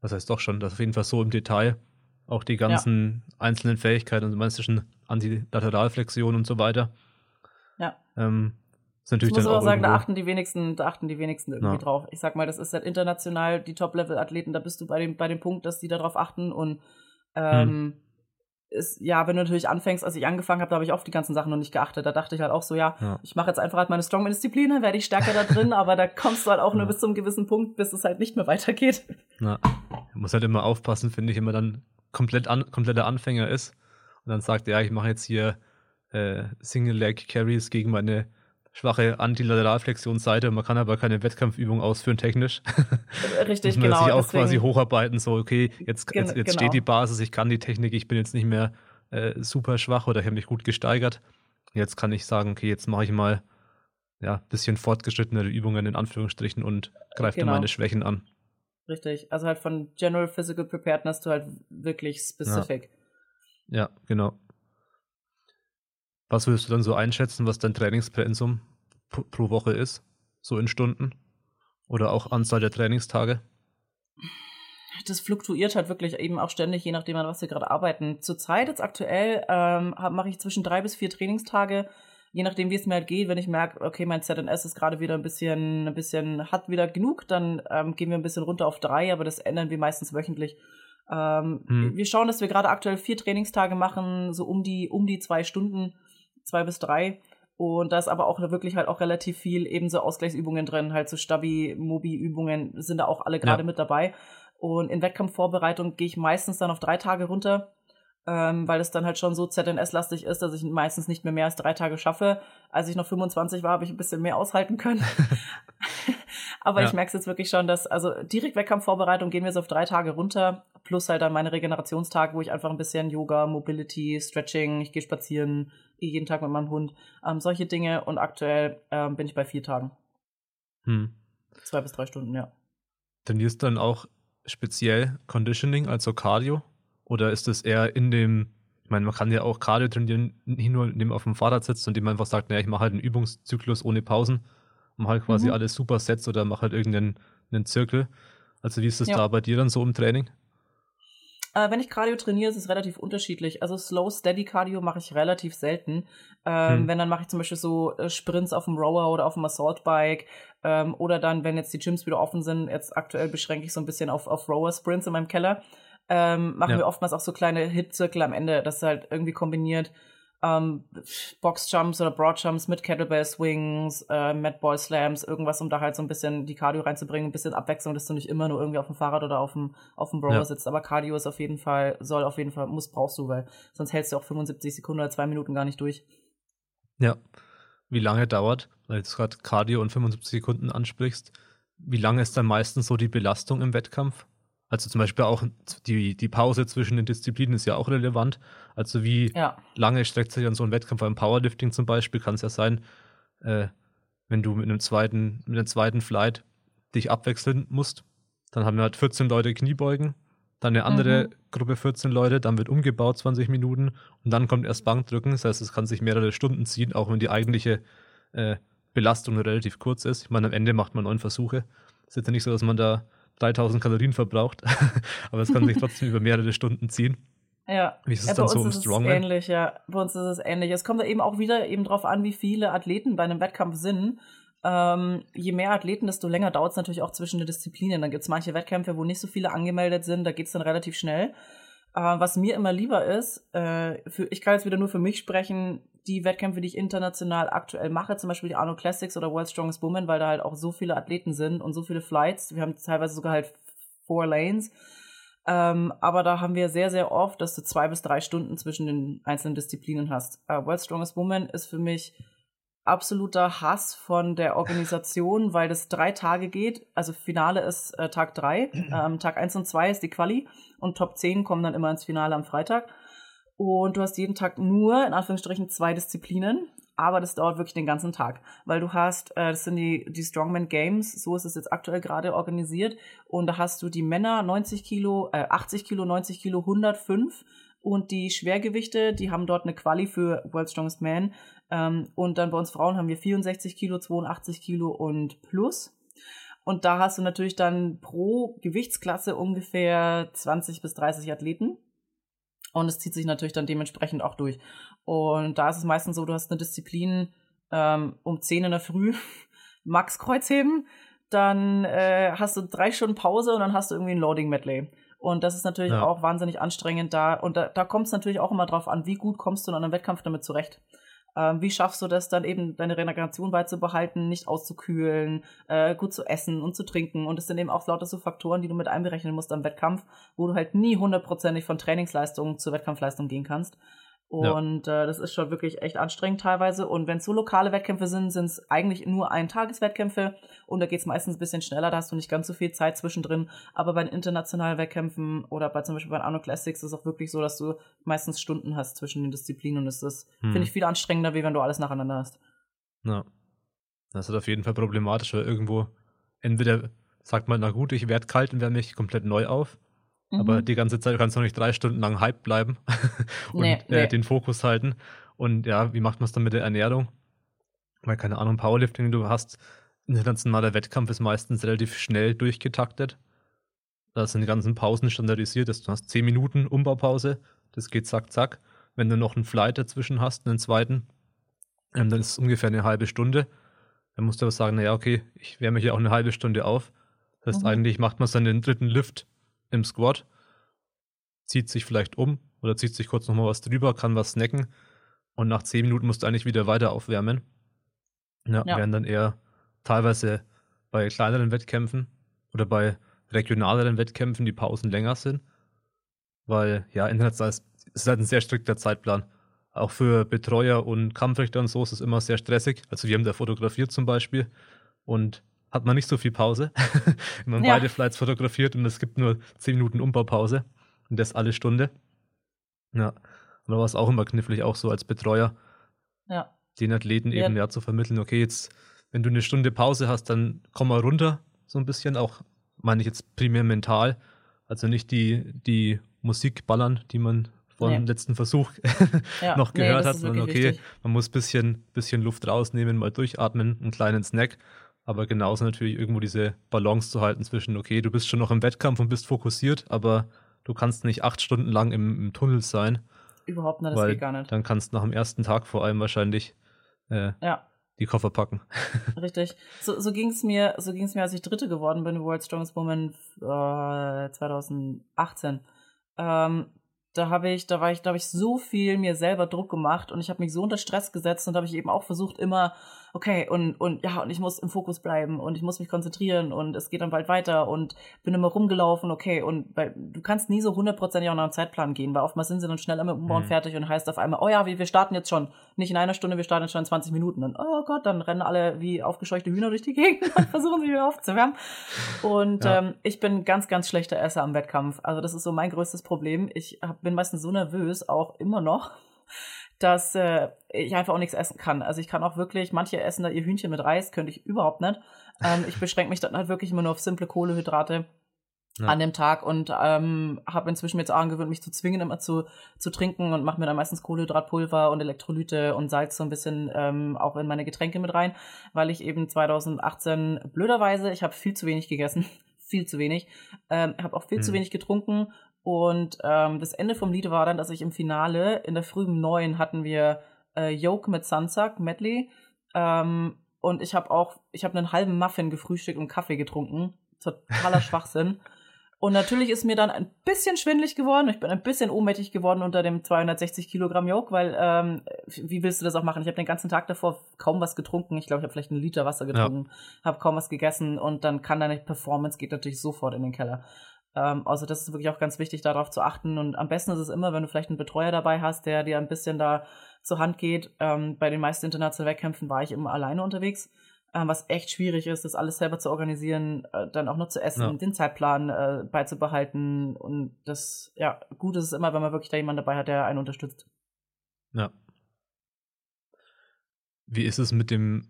was heißt doch schon, dass auf jeden Fall so im Detail auch die ganzen ja. einzelnen Fähigkeiten, also meinst zwischen Antilateralflexion und so weiter. Ja. Ähm, ist natürlich ich muss dann aber auch sagen, da achten die wenigsten, da achten die wenigsten irgendwie Ja. drauf. Ich sag mal, das ist halt international die Top-Level-Athleten, da bist du bei dem, bei dem Punkt, dass die darauf achten und ähm, Hm. Ist, ja, wenn du natürlich anfängst, als ich angefangen habe, da habe ich auf die ganzen Sachen noch nicht geachtet. Da dachte ich halt auch so, ja, Ja. ich mache jetzt einfach halt meine Strongman-Disziplin, dann werde ich stärker da drin, aber da kommst du halt auch nur Ja. bis zu einem gewissen Punkt, bis es halt nicht mehr weitergeht. Na, man muss halt immer aufpassen, finde ich, wenn man dann komplett an, kompletter Anfänger ist und dann sagt, ja, ich mache jetzt hier äh, Single Leg Carries gegen meine schwache Antilateralflexionsseite. Man kann aber keine Wettkampfübung ausführen technisch. Richtig, muss man genau. sich auch deswegen- quasi hocharbeiten, so, okay, jetzt, jetzt, jetzt genau. steht die Basis, ich kann die Technik, ich bin jetzt nicht mehr äh, super schwach oder ich habe mich gut gesteigert. Jetzt kann ich sagen, okay, jetzt mache ich mal ja, bisschen fortgeschrittenere Übungen in Anführungsstrichen und greife Genau. meine Schwächen an. Richtig. Also halt von General Physical Preparedness zu halt wirklich specific. Ja, genau. Was würdest du dann so einschätzen, was dein Trainingspensum pro, Woche ist? So in Stunden? Oder auch Anzahl der Trainingstage? Das fluktuiert halt wirklich eben auch ständig, je nachdem, an was wir gerade arbeiten. Zurzeit jetzt aktuell ähm, mache ich zwischen drei bis vier Trainingstage, je nachdem, wie es mir halt geht. Wenn ich merke, okay, mein ZNS ist gerade wieder ein bisschen, ein bisschen, hat wieder genug, dann ähm, gehen wir ein bisschen runter auf drei, aber das ändern wir meistens wöchentlich. Ähm, Hm. Wir schauen, dass wir gerade aktuell vier Trainingstage machen, so um die, um die zwei Stunden, zwei bis drei. Und da ist aber auch wirklich halt auch relativ viel eben so Ausgleichsübungen drin, halt so Stabi-Mobi-Übungen sind da auch alle gerade Ja. mit dabei. Und in Wettkampfvorbereitung gehe ich meistens dann auf drei Tage runter, ähm, weil es dann halt schon so ZNS-lastig ist, dass ich meistens nicht mehr mehr als drei Tage schaffe. Als ich noch 25 war, habe ich ein bisschen mehr aushalten können. Aber Ja. ich merke es jetzt wirklich schon, dass, also direkt Wettkampfvorbereitung gehen wir so auf drei Tage runter, plus halt dann meine Regenerationstage, wo ich einfach ein bisschen Yoga, Mobility, Stretching, ich gehe spazieren, jeden Tag mit meinem Hund, ähm, solche Dinge. Und aktuell ähm, bin ich bei vier Tagen. Hm. Zwei bis drei Stunden, ja. Trainierst du dann auch speziell Conditioning, also Cardio? Oder ist es eher in dem, ich meine, man kann ja auch Cardio trainieren, nicht nur indem man auf dem Fahrrad sitzt und dem man einfach sagt, naja, ich mache halt einen Übungszyklus ohne Pausen, mache halt quasi Mhm. alle Supersets oder mache halt irgendeinen einen Zirkel. Also wie ist das Ja. da bei dir dann so im Training? Äh, wenn ich Cardio trainiere, ist es relativ unterschiedlich. Also Slow, Steady Cardio mache ich relativ selten. Ähm, Hm. Wenn, dann mache ich zum Beispiel so äh, Sprints auf dem Rower oder auf dem Assault Bike. Ähm, oder dann, wenn jetzt die Gyms wieder offen sind, jetzt aktuell beschränke ich so ein bisschen auf, auf Rower Sprints in meinem Keller. Ähm, machen Ja. wir oftmals auch so kleine Hit-Zirkel am Ende, das halt irgendwie kombiniert. Ähm, Box-Jumps oder Broad-Jumps mit Kettlebell Swings, äh, Mad Ball Slams, irgendwas, um da halt so ein bisschen die Cardio reinzubringen, ein bisschen Abwechslung, dass du nicht immer nur irgendwie auf dem Fahrrad oder auf dem, auf dem Rower Ja. sitzt. Aber Cardio ist auf jeden Fall, soll auf jeden Fall, muss, brauchst du, weil sonst hältst du auch 75 Sekunden oder zwei Minuten gar nicht durch. Ja. Wie lange dauert, weil du gerade Cardio und 75 Sekunden ansprichst, wie lange ist dann meistens so die Belastung im Wettkampf? Also zum Beispiel auch die, die Pause zwischen den Disziplinen ist ja auch relevant. Also wie Ja. lange streckt sich dann so ein Wettkampf beim Powerlifting zum Beispiel? Kann es ja sein, äh, wenn du mit einem zweiten, mit einem zweiten Flight dich abwechseln musst, dann haben wir halt 14 Leute Kniebeugen, dann eine andere Mhm. Gruppe 14 Leute, dann wird umgebaut 20 Minuten und dann kommt erst Bankdrücken. Das heißt, es kann sich mehrere Stunden ziehen, auch wenn die eigentliche äh, Belastung relativ kurz ist. Ich meine, am Ende macht man neun Versuche. Es ist jetzt ja nicht so, dass man da 3000 Kalorien verbraucht, aber es kann sich trotzdem über mehrere Stunden ziehen. Ja. Wie ist es ja, dann bei so uns im ist es Strongman? ähnlich, ja. Bei uns ist es ähnlich. Es kommt da eben auch wieder eben drauf an, wie viele Athleten bei einem Wettkampf sind. Ähm, je mehr Athleten, desto länger dauert es natürlich auch zwischen den Disziplinen. Dann gibt es manche Wettkämpfe, wo nicht so viele angemeldet sind, da geht es dann relativ schnell. Äh, was mir immer lieber ist, äh, für, ich kann jetzt wieder nur für mich sprechen, die Wettkämpfe, die ich international aktuell mache, zum Beispiel die Arno Classics oder World Strongest Woman, weil da halt auch so viele Athleten sind und so viele Flights. Wir haben teilweise sogar halt four Lanes. Ähm, aber da haben wir sehr, sehr oft, dass du zwei bis drei Stunden zwischen den einzelnen Disziplinen hast. Äh, World Strongest Woman ist für mich absoluter Hass von der Organisation, weil das drei Tage geht. Also Finale ist äh, Tag drei. Ähm, Tag eins und zwei ist die Quali und Top 10 kommen dann immer ins Finale am Freitag. Und du hast jeden Tag nur, in Anführungsstrichen, zwei Disziplinen. Aber das dauert wirklich den ganzen Tag, weil du hast, äh, das sind die, die Strongman Games, so ist es jetzt aktuell gerade organisiert. Und da hast du die Männer 90 Kilo, äh, 80 Kilo, 90 Kilo, 105 und die Schwergewichte, die haben dort eine Quali für World Strongest Man. Ähm, und dann bei uns Frauen haben wir 64 Kilo, 82 Kilo und plus. Und da hast du natürlich dann pro Gewichtsklasse ungefähr 20 bis 30 Athleten. Und es zieht sich natürlich dann dementsprechend auch durch. Und da ist es meistens so, du hast eine Disziplin ähm, um 10 in der Früh, Max Kreuzheben, dann äh, hast du drei Stunden Pause und dann hast du irgendwie ein Loading Medley. Und das ist natürlich ja. auch wahnsinnig anstrengend da. Und da, da kommt es natürlich auch immer drauf an, wie gut kommst du in einem Wettkampf damit zurecht. Ähm, wie schaffst du das dann eben, deine Regeneration beizubehalten, nicht auszukühlen, äh, gut zu essen und zu trinken? Und es sind eben auch lauter so Faktoren, die du mit einberechnen musst am Wettkampf, wo du halt nie hundertprozentig von Trainingsleistung zu Wettkampfleistung gehen kannst. Und ja. äh, das ist schon wirklich echt anstrengend teilweise. Und wenn es so lokale Wettkämpfe sind, sind es eigentlich nur Ein-Tages-Wettkämpfe. Und da geht es meistens ein bisschen schneller, da hast du nicht ganz so viel Zeit zwischendrin. Aber bei den internationalen Wettkämpfen oder bei zum Beispiel bei Arno Classics ist es auch wirklich so, dass du meistens Stunden hast zwischen den Disziplinen. Und das ist, hm. finde ich, viel anstrengender, wie wenn du alles nacheinander hast. Ja. Das ist auf jeden Fall problematisch, weil irgendwo entweder sagt man, na gut, ich werde kalt und wärme mich komplett neu auf. Mhm. Aber die ganze Zeit kannst du noch nicht drei Stunden lang hype bleiben und nee, äh, nee. den Fokus halten. Und ja, wie macht man es dann mit der Ernährung? Weil, keine Ahnung, Powerlifting, du hast, internationaler Wettkampf ist meistens relativ schnell durchgetaktet. Da sind die ganzen Pausen standardisiert. Du hast zehn Minuten Umbaupause, das geht zack, zack. Wenn du noch einen Flight dazwischen hast, einen zweiten, ähm, dann ist es ungefähr eine halbe Stunde. Dann musst du aber sagen, naja, okay, ich wärme hier auch eine halbe Stunde auf. Das heißt, mhm. eigentlich macht man dann den dritten Lift im Squat, zieht sich vielleicht um oder zieht sich kurz nochmal was drüber, kann was snacken und nach 10 Minuten musst du eigentlich wieder weiter aufwärmen. Ja, ja. während dann eher teilweise bei kleineren Wettkämpfen oder bei regionaleren Wettkämpfen die Pausen länger sind, weil ja, international ist, ist halt ein sehr strikter Zeitplan. Auch für Betreuer und Kampfrichter und so ist es immer sehr stressig. Also wir haben da fotografiert zum Beispiel und hat man nicht so viel Pause. Wenn man ja. beide Flights fotografiert und es gibt nur 10 Minuten Umbaupause und das alle Stunde. Ja. Und da war es auch immer knifflig, auch so als Betreuer, ja. den Athleten ja. eben ja zu vermitteln, okay, jetzt, wenn du eine Stunde Pause hast, dann komm mal runter, so ein bisschen, auch meine ich jetzt primär mental. Also nicht die, die Musik ballern, die man vor nee. letzten Versuch ja, noch gehört nee, hat, sondern okay, wichtig. man muss ein bisschen, bisschen Luft rausnehmen, mal durchatmen, einen kleinen Snack aber genauso natürlich irgendwo diese Balance zu halten zwischen, okay, du bist schon noch im Wettkampf und bist fokussiert, aber du kannst nicht acht Stunden lang im, im Tunnel sein. Überhaupt nicht, das weil geht gar nicht. Dann kannst du nach dem ersten Tag vor allem wahrscheinlich äh, ja. die Koffer packen. Richtig. So, so ging es mir, so mir, als ich Dritte geworden bin, World Strongest Woman äh, 2018. Ähm, da habe ich, da war ich, da habe ich so viel mir selber Druck gemacht und ich habe mich so unter Stress gesetzt und da habe ich eben auch versucht, immer okay, und, und ja, und ich muss im Fokus bleiben und ich muss mich konzentrieren und es geht dann bald weiter und bin immer rumgelaufen, okay, und weil du kannst nie so hundertprozentig auch nach einem Zeitplan gehen, weil oftmals sind sie dann schnell immer Umbauen mhm. fertig und heißt auf einmal, oh ja, wir, wir starten jetzt schon, nicht in einer Stunde, wir starten jetzt schon in 20 Minuten. Und oh Gott, dann rennen alle wie aufgescheuchte Hühner durch die Gegend und versuchen sich wieder aufzuwärmen. Und ja. ähm, ich bin ganz, ganz schlechter Esser am Wettkampf. Also das ist so mein größtes Problem. Ich hab, bin meistens so nervös, auch immer noch dass äh, ich einfach auch nichts essen kann. Also ich kann auch wirklich, manche essen da ihr Hühnchen mit Reis, könnte ich überhaupt nicht. Ähm, ich beschränke mich dann halt wirklich immer nur auf simple Kohlehydrate. Ja. an dem Tag und ähm, habe inzwischen jetzt auch angewöhnt, mich zu zwingen, immer zu, zu trinken und mache mir dann meistens Kohlenhydratpulver und Elektrolyte und Salz so ein bisschen ähm, auch in meine Getränke mit rein, weil ich eben 2018 blöderweise, ich habe viel zu wenig gegessen, viel zu wenig, ähm, habe auch viel hm. zu wenig getrunken und ähm, das Ende vom Lied war dann, dass ich im Finale, in der frühen neun hatten wir äh, Yoke mit Sunsuck, Medley. Ähm, und ich habe auch, ich habe einen halben Muffin gefrühstückt und Kaffee getrunken. Totaler Schwachsinn. Und natürlich ist mir dann ein bisschen schwindlig geworden. Ich bin ein bisschen ohnmächtig geworden unter dem 260 Kilogramm Yoke, weil ähm, wie willst du das auch machen? Ich habe den ganzen Tag davor kaum was getrunken. Ich glaube, ich habe vielleicht einen Liter Wasser getrunken, ja. habe kaum was gegessen und dann kann deine Performance geht natürlich sofort in den Keller. Ähm, also das ist wirklich auch ganz wichtig, darauf zu achten. Und am besten ist es immer, wenn du vielleicht einen Betreuer dabei hast, der dir ein bisschen da zur Hand geht. Ähm, bei den meisten internationalen Wettkämpfen war ich immer alleine unterwegs, ähm, was echt schwierig ist, das alles selber zu organisieren, äh, dann auch noch zu essen, Ja. den Zeitplan äh, beizubehalten. Und das, ja, gut ist es immer, wenn man wirklich da jemanden dabei hat, der einen unterstützt. Ja. Wie ist es mit dem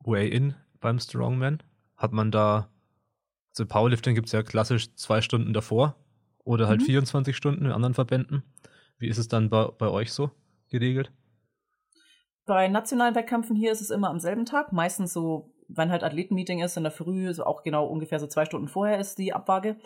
Way-In beim Strongman? Hat man da, also Powerlifting gibt es ja klassisch zwei Stunden davor oder halt Mhm. 24 Stunden in anderen Verbänden. Wie ist es dann bei, bei euch so geregelt? Bei nationalen Wettkämpfen hier ist es immer am selben Tag, meistens so, wenn halt Athletenmeeting ist in der Früh, so auch genau ungefähr so zwei Stunden vorher ist die Abwaage.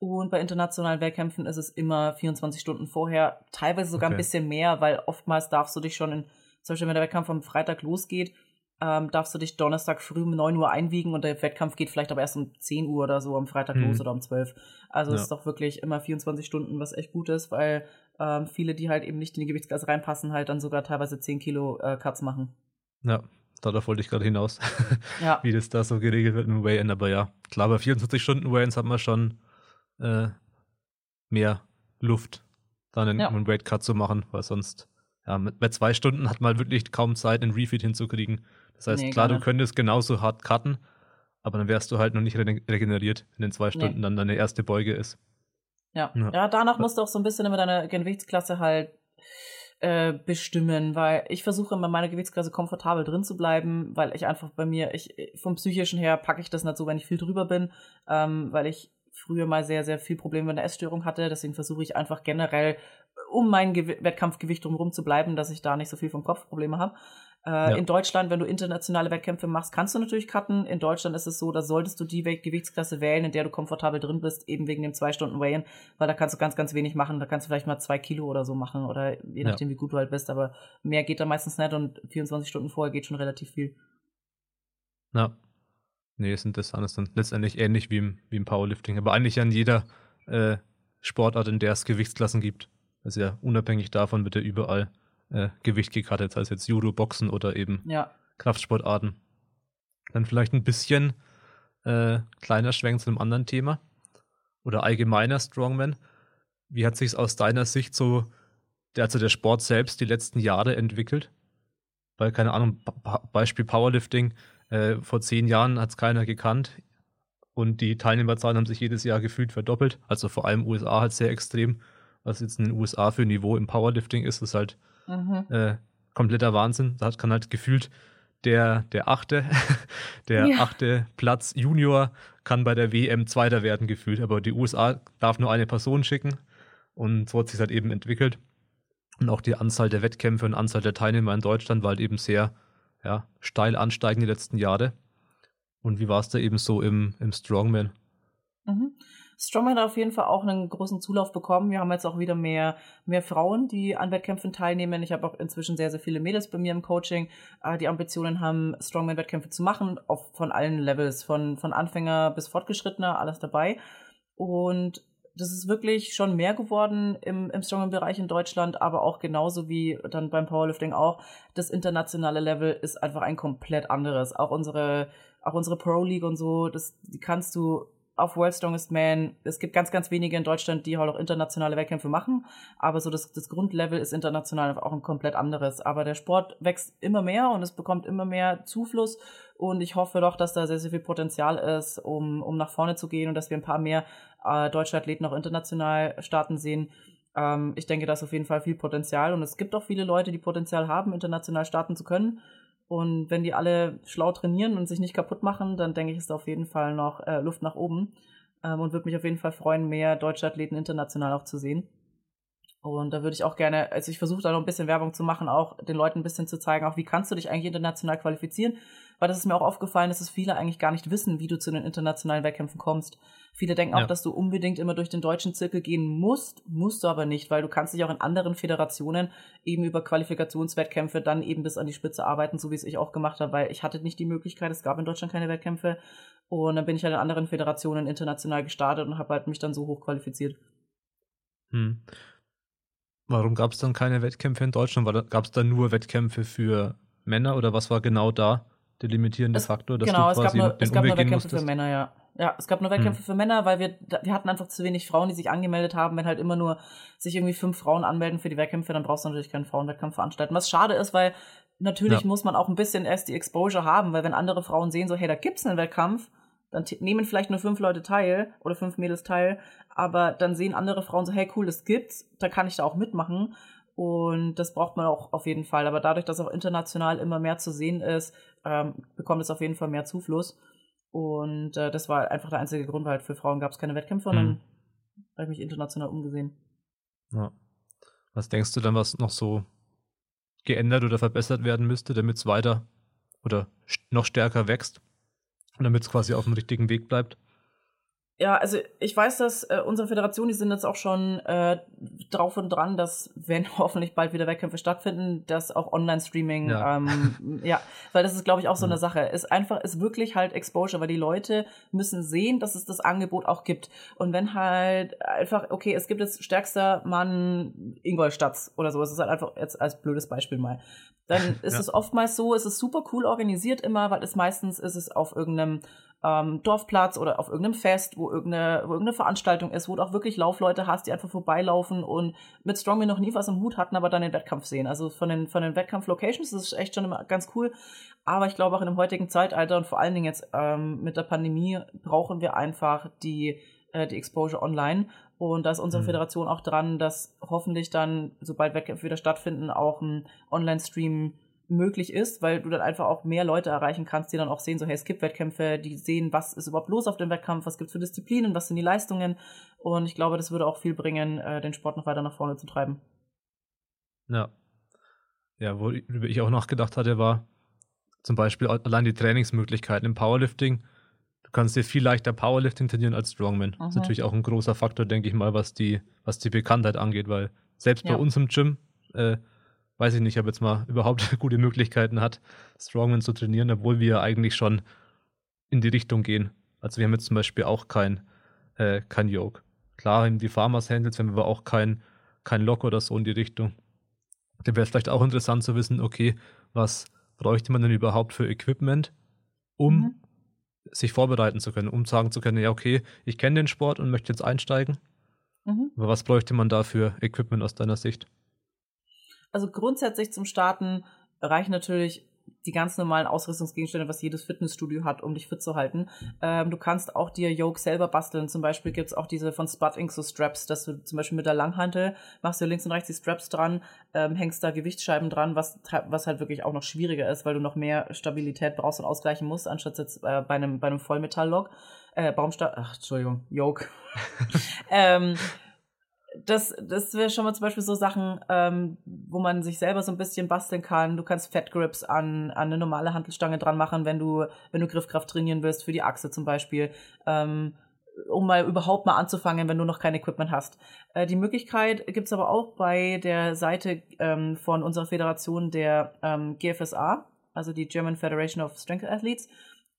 Und bei internationalen Wettkämpfen ist es immer 24 Stunden vorher, teilweise sogar ein Okay. bisschen mehr, weil oftmals darfst du dich schon in, zum Beispiel wenn der Wettkampf am Freitag losgeht, ähm, darfst du dich Donnerstag früh um 9 Uhr einwiegen und der Wettkampf geht vielleicht aber erst um 10 Uhr oder so am Freitag Mhm. los oder um 12. Also es Ja. ist doch wirklich immer 24 Stunden, was echt gut ist, weil ähm, viele, die halt eben nicht in die Gewichtsklasse reinpassen, halt dann sogar teilweise 10 Kilo äh, Cuts machen. Ja, darauf wollte ich gerade hinaus, Ja. wie das da so geregelt wird dem Way-In. Aber ja, klar, bei 24 Stunden Way-Ins hat man schon äh, mehr Luft, dann einen, Ja. einen Weight-Cut zu machen, weil sonst, ja, mit, bei zwei Stunden hat man halt wirklich kaum Zeit, einen Refeed hinzukriegen. Das heißt, Nee, klar, du könntest genauso hart cutten, aber dann wärst du halt noch nicht re regeneriert, wenn in zwei Stunden dann deine erste Beuge ist. Ja. Ja. ja, danach musst du auch so ein bisschen immer deine Gewichtsklasse halt äh, bestimmen, weil ich versuche immer in meiner Gewichtsklasse komfortabel drin zu bleiben, weil ich einfach bei mir, ich vom psychischen her packe ich das nicht so, wenn ich viel drüber bin, ähm, weil ich früher mal sehr, sehr viel Probleme mit einer Essstörung hatte. Deswegen versuche ich einfach generell, um mein Gew Wettkampfgewicht drumherum zu bleiben, dass ich da nicht so viel vom Kopfprobleme habe. Äh, Ja. In Deutschland, wenn du internationale Wettkämpfe machst, kannst du natürlich cutten. In Deutschland ist es so, da solltest du die Gewichtsklasse wählen, in der du komfortabel drin bist, eben wegen dem zwei Stunden Weigh-In, weil da kannst du ganz, ganz wenig machen. Da kannst du vielleicht mal zwei Kilo oder so machen oder je Ja. nachdem, wie gut du halt bist. Aber mehr geht da meistens nicht und 24 Stunden vorher geht schon relativ viel. Ja. Nee, ist interessant. Ist dann letztendlich ähnlich wie im, wie im Powerlifting, aber eigentlich an jeder äh, Sportart, in der es Gewichtsklassen gibt. Also ja, unabhängig davon wird ja überall äh, Gewicht gecuttet, sei es jetzt Judo, Boxen oder eben Ja. Kraftsportarten. Dann vielleicht ein bisschen äh, kleiner Schwenk zu einem anderen Thema oder allgemeiner Strongman. Wie hat sich aus deiner Sicht so der, also der Sport selbst die letzten Jahre entwickelt? Weil, keine Ahnung, Beispiel Powerlifting, äh, vor zehn Jahren hat es keiner gekannt und die Teilnehmerzahlen haben sich jedes Jahr gefühlt verdoppelt. Also vor allem USA halt sehr extrem. Was jetzt in den USA für ein Niveau im Powerlifting ist, ist halt Mhm. äh, kompletter Wahnsinn. Da kann halt gefühlt der, der achte, der Ja. achte Platz Junior kann bei der WM Zweiter werden gefühlt. Aber die USA darf nur eine Person schicken und so hat sich halt eben entwickelt. Und auch die Anzahl der Wettkämpfe und Anzahl der Teilnehmer in Deutschland war halt eben sehr ja, steil ansteigend die letzten Jahre. Und wie war es da eben so im, im Strongman? Mhm. Strongman hat auf jeden Fall auch einen großen Zulauf bekommen. Wir haben jetzt auch wieder mehr, mehr Frauen, die an Wettkämpfen teilnehmen. Ich habe auch inzwischen sehr, sehr viele Mädels bei mir im Coaching, äh, die Ambitionen haben, Strongman-Wettkämpfe zu machen, auf, von allen Levels, von, von Anfänger bis Fortgeschrittener, alles dabei. Und das ist wirklich schon mehr geworden im, im Strongman-Bereich in Deutschland, aber auch genauso wie dann beim Powerlifting auch. Das internationale Level ist einfach ein komplett anderes. Auch unsere, auch unsere Pro League und so, das die kannst du auf World Strongest Man. Es gibt ganz, ganz wenige in Deutschland, die halt auch internationale Wettkämpfe machen. Aber so das, das Grundlevel ist international auch ein komplett anderes. Aber der Sport wächst immer mehr und es bekommt immer mehr Zufluss. Und ich hoffe doch, dass da sehr, sehr viel Potenzial ist, um, um nach vorne zu gehen und dass wir ein paar mehr äh, deutsche Athleten auch international starten sehen. Ähm, ich denke, da ist auf jeden Fall viel Potenzial. Und es gibt auch viele Leute, die Potenzial haben, international starten zu können. Und wenn die alle schlau trainieren und sich nicht kaputt machen, dann denke ich, ist auf jeden Fall noch äh, Luft nach oben. Ähm, und würde mich auf jeden Fall freuen, mehr deutsche Athleten international auch zu sehen. Und da würde ich auch gerne, also ich versuche da noch ein bisschen Werbung zu machen, auch den Leuten ein bisschen zu zeigen, auch wie kannst du dich eigentlich international qualifizieren. Weil das ist mir auch aufgefallen, dass es viele eigentlich gar nicht wissen, wie du zu den internationalen Wettkämpfen kommst. Viele denken auch, Ja. dass du unbedingt immer durch den deutschen Zirkel gehen musst, musst du aber nicht, weil du kannst dich auch in anderen Föderationen eben über Qualifikationswettkämpfe dann eben bis an die Spitze arbeiten, so wie es ich auch gemacht habe, weil ich hatte nicht die Möglichkeit, es gab in Deutschland keine Wettkämpfe und dann bin ich halt in anderen Föderationen international gestartet und habe halt mich dann so hoch qualifiziert. Hm. Warum gab es dann keine Wettkämpfe in Deutschland? Gab es da nur Wettkämpfe für Männer oder was war genau da der limitierende Es- Faktor, dass genau, du es gab quasi nur, es gab nur Umweg gehen Wettkämpfe für? Männer, ja. Ja, es gab nur Wettkämpfe hm. für Männer, weil wir, wir hatten einfach zu wenig Frauen, die sich angemeldet haben. Wenn halt immer nur sich irgendwie fünf Frauen anmelden für die Wettkämpfe, dann brauchst du natürlich keinen Frauenwettkampf veranstalten. Was schade ist, weil natürlich ja. muss man auch ein bisschen erst die Exposure haben, weil wenn andere Frauen sehen, so, hey, da gibt's einen Wettkampf, dann nehmen vielleicht nur fünf Leute teil oder fünf Mädels teil, aber dann sehen andere Frauen so, hey, cool, das gibt's, da kann ich da auch mitmachen. Und das braucht man auch auf jeden Fall. Aber dadurch, dass auch international immer mehr zu sehen ist, ähm, bekommt es auf jeden Fall mehr Zufluss. Und äh, das war einfach der einzige Grund, weil halt für Frauen gab es keine Wettkämpfe und mhm. dann habe ich mich international umgesehen. Ja. Was denkst du dann, was noch so geändert oder verbessert werden müsste, damit es weiter oder noch stärker wächst und damit es quasi auf dem richtigen Weg bleibt? Ja, also ich weiß, dass äh, unsere Föderation, die sind jetzt auch schon äh, drauf und dran, dass, wenn hoffentlich bald wieder Wettkämpfe stattfinden, dass auch Online-Streaming, ja. Ähm, ja, weil das ist, glaube ich, auch so eine Sache. Ist einfach, ist wirklich halt Exposure, weil die Leute müssen sehen, dass es das Angebot auch gibt. Und wenn halt einfach, okay, es gibt jetzt stärkster Mann Ingolstadt oder so, es ist halt einfach jetzt als blödes Beispiel mal. Dann ist ja. es oftmals so, es ist super cool organisiert immer, weil es meistens ist es auf irgendeinem ähm, Dorfplatz oder auf irgendeinem Fest, wo irgendeine, wo irgendeine Veranstaltung ist, wo du auch wirklich Laufleute hast, die einfach vorbeilaufen und mit Strongman noch nie was im Hut hatten, aber dann den Wettkampf sehen. Also von den, von den Wettkampf-Locations ist es echt schon immer ganz cool. Aber ich glaube auch in dem heutigen Zeitalter und vor allen Dingen jetzt ähm, mit der Pandemie brauchen wir einfach die, äh, die Exposure online. Und da ist unsere mhm. Föderation auch dran, dass hoffentlich dann, sobald Wettkämpfe wieder stattfinden, auch ein Online-Stream möglich ist, weil du dann einfach auch mehr Leute erreichen kannst, die dann auch sehen, so hey, es gibt Wettkämpfe, die sehen, was ist überhaupt los auf dem Wettkampf, was gibt's für Disziplinen, was sind die Leistungen und ich glaube, das würde auch viel bringen, äh, den Sport noch weiter nach vorne zu treiben. Ja. Ja, worüber ich auch nachgedacht hatte, war zum Beispiel allein die Trainingsmöglichkeiten im Powerlifting. Du kannst dir viel leichter Powerlifting trainieren als Strongman. Mhm. Das ist natürlich auch ein großer Faktor, denke ich mal, was die, was die Bekanntheit angeht, weil selbst ja. bei uns im Gym äh, weiß ich nicht, ob jetzt mal überhaupt gute Möglichkeiten hat, Strongman zu trainieren, obwohl wir eigentlich schon in die Richtung gehen. Also wir haben jetzt zum Beispiel auch kein, äh, kein Yoke. Klar, in die Farmers Handles haben wir aber auch kein, kein Lock oder so in die Richtung. Da wäre es vielleicht auch interessant zu wissen, okay, was bräuchte man denn überhaupt für Equipment, um mhm. Sich vorbereiten zu können, um sagen zu können, ja, okay, ich kenne den Sport und möchte jetzt einsteigen. Mhm. Aber was bräuchte man da für Equipment aus deiner Sicht? Also grundsätzlich zum Starten reichen natürlich die ganz normalen Ausrüstungsgegenstände, was jedes Fitnessstudio hat, um dich fit zu halten. Ähm, du kannst auch dir Yoke selber basteln. Zum Beispiel gibt's auch diese von Spud Inc. so Straps, dass du zum Beispiel mit der Langhantel machst du links und rechts die Straps dran, ähm, hängst da Gewichtsscheiben dran, was, was halt wirklich auch noch schwieriger ist, weil du noch mehr Stabilität brauchst und ausgleichen musst, anstatt jetzt äh, bei einem, bei einem Vollmetall-Log. Äh, Baumstahl, ach, Entschuldigung, Yoke. ähm, das, das wäre schon mal zum Beispiel so Sachen, ähm, wo man sich selber so ein bisschen basteln kann. Du kannst Fat Grips an, an eine normale Handelstange dran machen, wenn du, wenn du Griffkraft trainieren willst, für die Achse zum Beispiel. Ähm, um mal überhaupt mal anzufangen, wenn du noch kein Equipment hast. Äh, die Möglichkeit gibt's aber auch bei der Seite ähm, von unserer Föderation der ähm, GFSA, also die German Federation of Strength Athletes.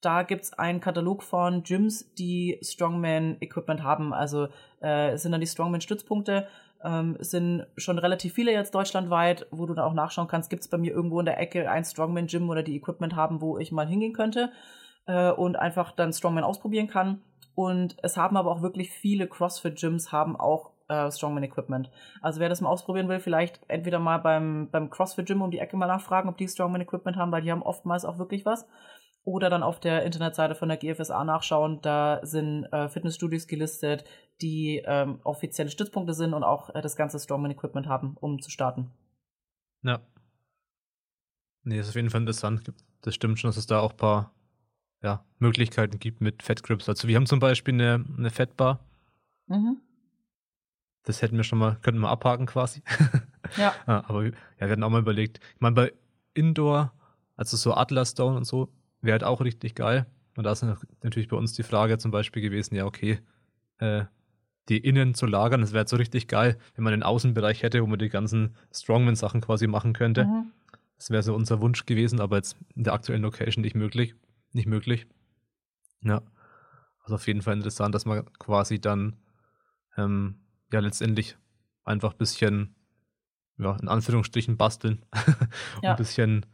Da gibt's einen Katalog von Gyms, die Strongman-Equipment haben. Also äh, es sind dann die Strongman-Stützpunkte. Ähm, es sind schon relativ viele jetzt deutschlandweit, wo du dann auch nachschauen kannst, gibt's bei mir irgendwo in der Ecke ein Strongman-Gym oder die Equipment haben, wo ich mal hingehen könnte äh, und einfach dann Strongman ausprobieren kann. Und es haben aber auch wirklich viele CrossFit-Gyms haben auch äh, Strongman-Equipment. Also wer das mal ausprobieren will, vielleicht entweder mal beim, beim CrossFit-Gym um die Ecke mal nachfragen, ob die Strongman-Equipment haben, weil die haben oftmals auch wirklich was oder dann auf der Internetseite von der GFSA nachschauen. Da sind äh, Fitnessstudios gelistet, die ähm, offizielle Stützpunkte sind und auch äh, das ganze Strongman Equipment haben, um zu starten. Ja. Nee, ist auf jeden Fall interessant. Das stimmt schon, dass es da auch ein paar ja, Möglichkeiten gibt mit Fettgrips. Also wir haben zum Beispiel eine, eine Fettbar. Mhm. Das hätten wir schon mal, könnten wir abhaken quasi. Ja. ja aber ja, wir hatten auch mal überlegt. Ich meine, bei Indoor, also so Atlas Stone und so, wäre halt auch richtig geil. Und da ist natürlich bei uns die Frage zum Beispiel gewesen, ja, okay, äh, die innen zu lagern, das wäre halt so richtig geil, wenn man den Außenbereich hätte, wo man die ganzen Strongman-Sachen quasi machen könnte. Mhm. Das wäre so unser Wunsch gewesen, aber jetzt in der aktuellen Location nicht möglich. Nicht möglich. Ja. Also auf jeden Fall interessant, dass man quasi dann ähm, ja letztendlich einfach ein bisschen, ja, in Anführungsstrichen basteln ja. ein bisschen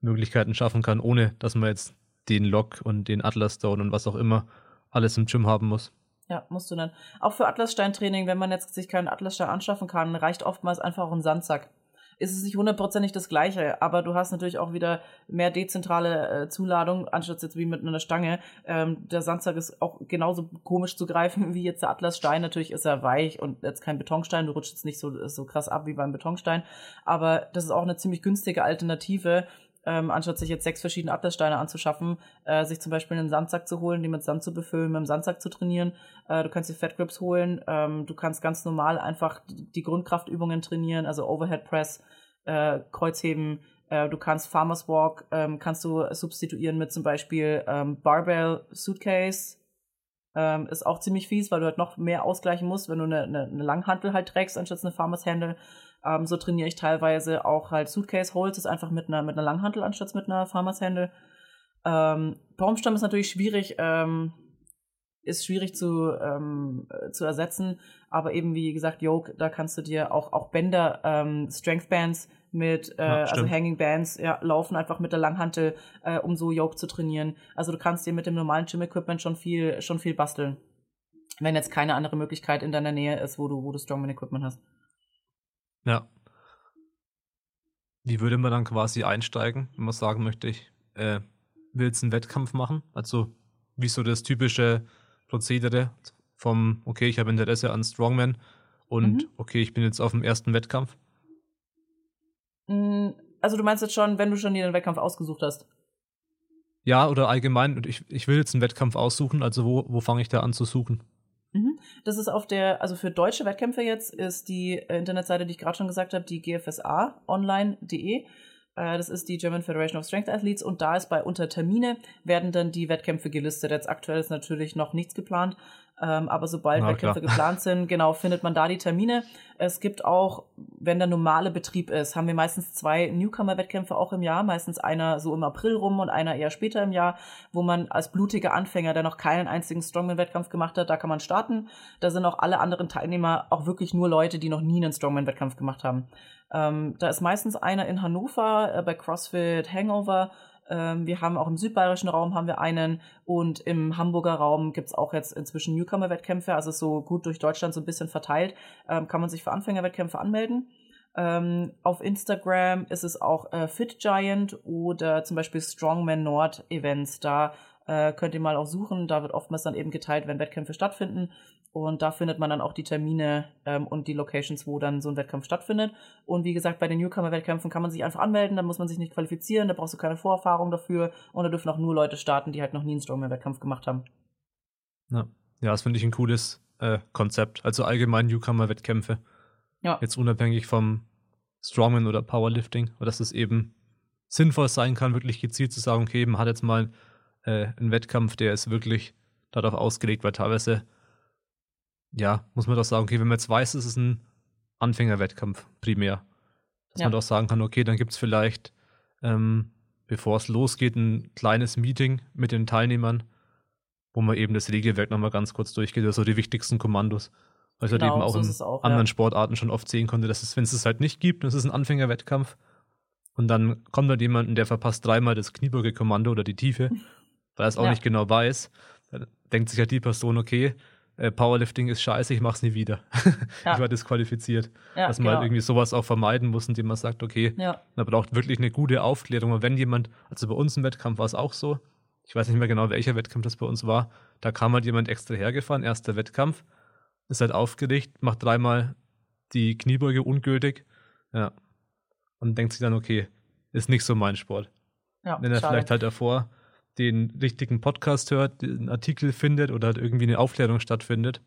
Möglichkeiten schaffen kann, ohne dass man jetzt den Log und den Atlas Stone und was auch immer alles im Gym haben muss. Ja, musst du dann. Auch für Atlassteintraining, wenn man jetzt sich keinen Atlasstein anschaffen kann, reicht oftmals einfach auch ein Sandsack. Ist es nicht hundertprozentig das Gleiche, aber du hast natürlich auch wieder mehr dezentrale äh, Zuladung, anstatt jetzt wie mit einer Stange. Ähm, der Sandsack ist auch genauso komisch zu greifen wie jetzt der Atlasstein. Natürlich ist er weich und jetzt kein Betonstein, du rutschst jetzt nicht so, so krass ab wie beim Betonstein. Aber das ist auch eine ziemlich günstige Alternative, ähm, anstatt sich jetzt sechs verschiedene Atlassteine anzuschaffen, äh, sich zum Beispiel einen Sandsack zu holen, den mit Sand zu befüllen, mit dem Sandsack zu trainieren. Äh, du kannst dir Fat Grips holen, ähm, du kannst ganz normal einfach die Grundkraftübungen trainieren, also Overhead Press, äh, Kreuzheben, äh, du kannst Farmers Walk, ähm, kannst du substituieren mit zum Beispiel ähm, Barbell Suitcase, ähm, ist auch ziemlich fies, weil du halt noch mehr ausgleichen musst, wenn du eine, eine, eine Langhantel halt trägst, anstatt eine Farmers Handle. Ähm, so trainiere ich teilweise auch halt Suitcase Holds, ist einfach mit einer, mit einer Langhantel anstatt mit einer Farmers Handle. Ähm, Baumstamm ist natürlich schwierig, ähm, ist schwierig zu, ähm, zu ersetzen, aber eben wie gesagt, Yoke, da kannst du dir auch, auch Bänder, ähm, Strength Bands mit, äh, Ja, also. Hanging Bands, ja, laufen einfach mit der Langhantel, äh, um so Yoke zu trainieren. Also du kannst dir mit dem normalen Gym-Equipment schon viel, schon viel basteln. Wenn jetzt keine andere Möglichkeit in deiner Nähe ist, wo du, wo du Strongman-Equipment hast. Ja. Wie würde man dann quasi einsteigen, wenn man sagen möchte, ich äh, will jetzt einen Wettkampf machen? Also, wie so das typische Prozedere vom, okay, ich habe Interesse an Strongman und Mhm. okay, ich bin jetzt auf dem ersten Wettkampf. Mm, Also du meinst jetzt schon, wenn du schon dir den Wettkampf ausgesucht hast? Ja, oder allgemein, und ich, ich will jetzt einen Wettkampf aussuchen, also wo, wo fange ich da an zu suchen? Mhm. Das ist auf der, also für deutsche Wettkämpfe jetzt ist die äh, Internetseite, die ich gerade schon gesagt habe, die GFSA online.de. Äh, Das ist die German Federation of Strength Athletes und da ist bei unter Termine werden dann die Wettkämpfe gelistet. Jetzt aktuell ist natürlich noch nichts geplant, ähm, aber sobald Na, Wettkämpfe klar. geplant sind, genau, findet man da die Termine. Es gibt auch, wenn der normale Betrieb ist, haben wir meistens zwei Newcomer-Wettkämpfe auch im Jahr, meistens einer so im April rum und einer eher später im Jahr, wo man als blutiger Anfänger, der noch keinen einzigen Strongman-Wettkampf gemacht hat, da kann man starten. Da sind auch alle anderen Teilnehmer auch wirklich nur Leute, die noch nie einen Strongman-Wettkampf gemacht haben. Ähm, da ist meistens einer in Hannover äh, bei CrossFit Hangover. Ähm, wir haben auch im südbayerischen Raum haben wir einen und im Hamburger Raum gibt's auch jetzt inzwischen Newcomer-Wettkämpfe, also so gut durch Deutschland so ein bisschen verteilt. Ähm, kann man sich für Anfängerwettkämpfe anmelden. Ähm, auf Instagram ist es auch äh, Fit Giant oder zum Beispiel Strongman Nord Events. Da äh, könnt ihr mal auch suchen. Da wird oftmals dann eben geteilt, wenn Wettkämpfe stattfinden. Und da findet man dann auch die Termine ähm, und die Locations, wo dann so ein Wettkampf stattfindet. Und wie gesagt, bei den Newcomer-Wettkämpfen kann man sich einfach anmelden, da muss man sich nicht qualifizieren, da brauchst du keine Vorerfahrung dafür. Und da dürfen auch nur Leute starten, die halt noch nie einen Strongman-Wettkampf gemacht haben. Ja, ja das finde ich ein cooles äh, Konzept. Also allgemein Newcomer-Wettkämpfe. Ja. Jetzt unabhängig vom Strongman oder Powerlifting, aber dass es eben sinnvoll sein kann, wirklich gezielt zu sagen, okay, man hat jetzt mal äh, einen Wettkampf, der ist wirklich darauf ausgelegt, weil teilweise, ja, muss man doch sagen, okay, wenn man jetzt weiß, es ist ein Anfängerwettkampf primär, dass Ja. man doch sagen kann, okay, dann gibt es vielleicht, ähm, bevor es losgeht, ein kleines Meeting mit den Teilnehmern, wo man eben das Regelwerk nochmal ganz kurz durchgeht, also die wichtigsten Kommandos. Weil ich halt Genau, eben auch so in auch, anderen ja. Sportarten schon oft sehen konnte, dass es, wenn es es halt nicht gibt, es ist ein Anfängerwettkampf, und dann kommt halt jemand, der verpasst dreimal das Kniebeuge-Kommando oder die Tiefe, weil er es auch Ja. nicht genau weiß, dann denkt sich halt die Person, okay, äh, Powerlifting ist scheiße, ich mach's nie wieder. Ja. Ich war disqualifiziert. Ja, dass man genau. halt irgendwie sowas auch vermeiden muss, indem man sagt, okay, Ja, man braucht wirklich eine gute Aufklärung. Und wenn jemand, also bei uns im Wettkampf war es auch so, ich weiß nicht mehr genau, welcher Wettkampf das bei uns war, da kam halt jemand extra hergefahren, erster Wettkampf, ist halt aufgeregt, macht dreimal die Kniebeuge ungültig, ja. Und denkt sich dann, okay, ist nicht so mein Sport. ja. Wenn er vielleicht halt davor den richtigen Podcast hört, einen Artikel findet oder halt irgendwie eine Aufklärung stattfindet,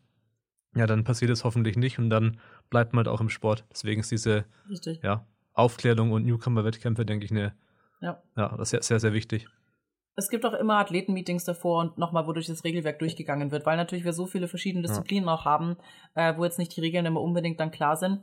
ja, dann passiert es hoffentlich nicht und dann bleibt man halt auch im Sport. Deswegen ist diese Richtig. ja, Aufklärung und Newcomer-Wettkämpfe, denke ich, eine, Ja. ja, das ist sehr, sehr, wichtig. Es gibt auch immer Athletenmeetings davor und nochmal, wodurch das Regelwerk durchgegangen wird, weil natürlich wir so viele verschiedene Disziplinen auch haben, äh, wo jetzt nicht die Regeln immer unbedingt dann klar sind.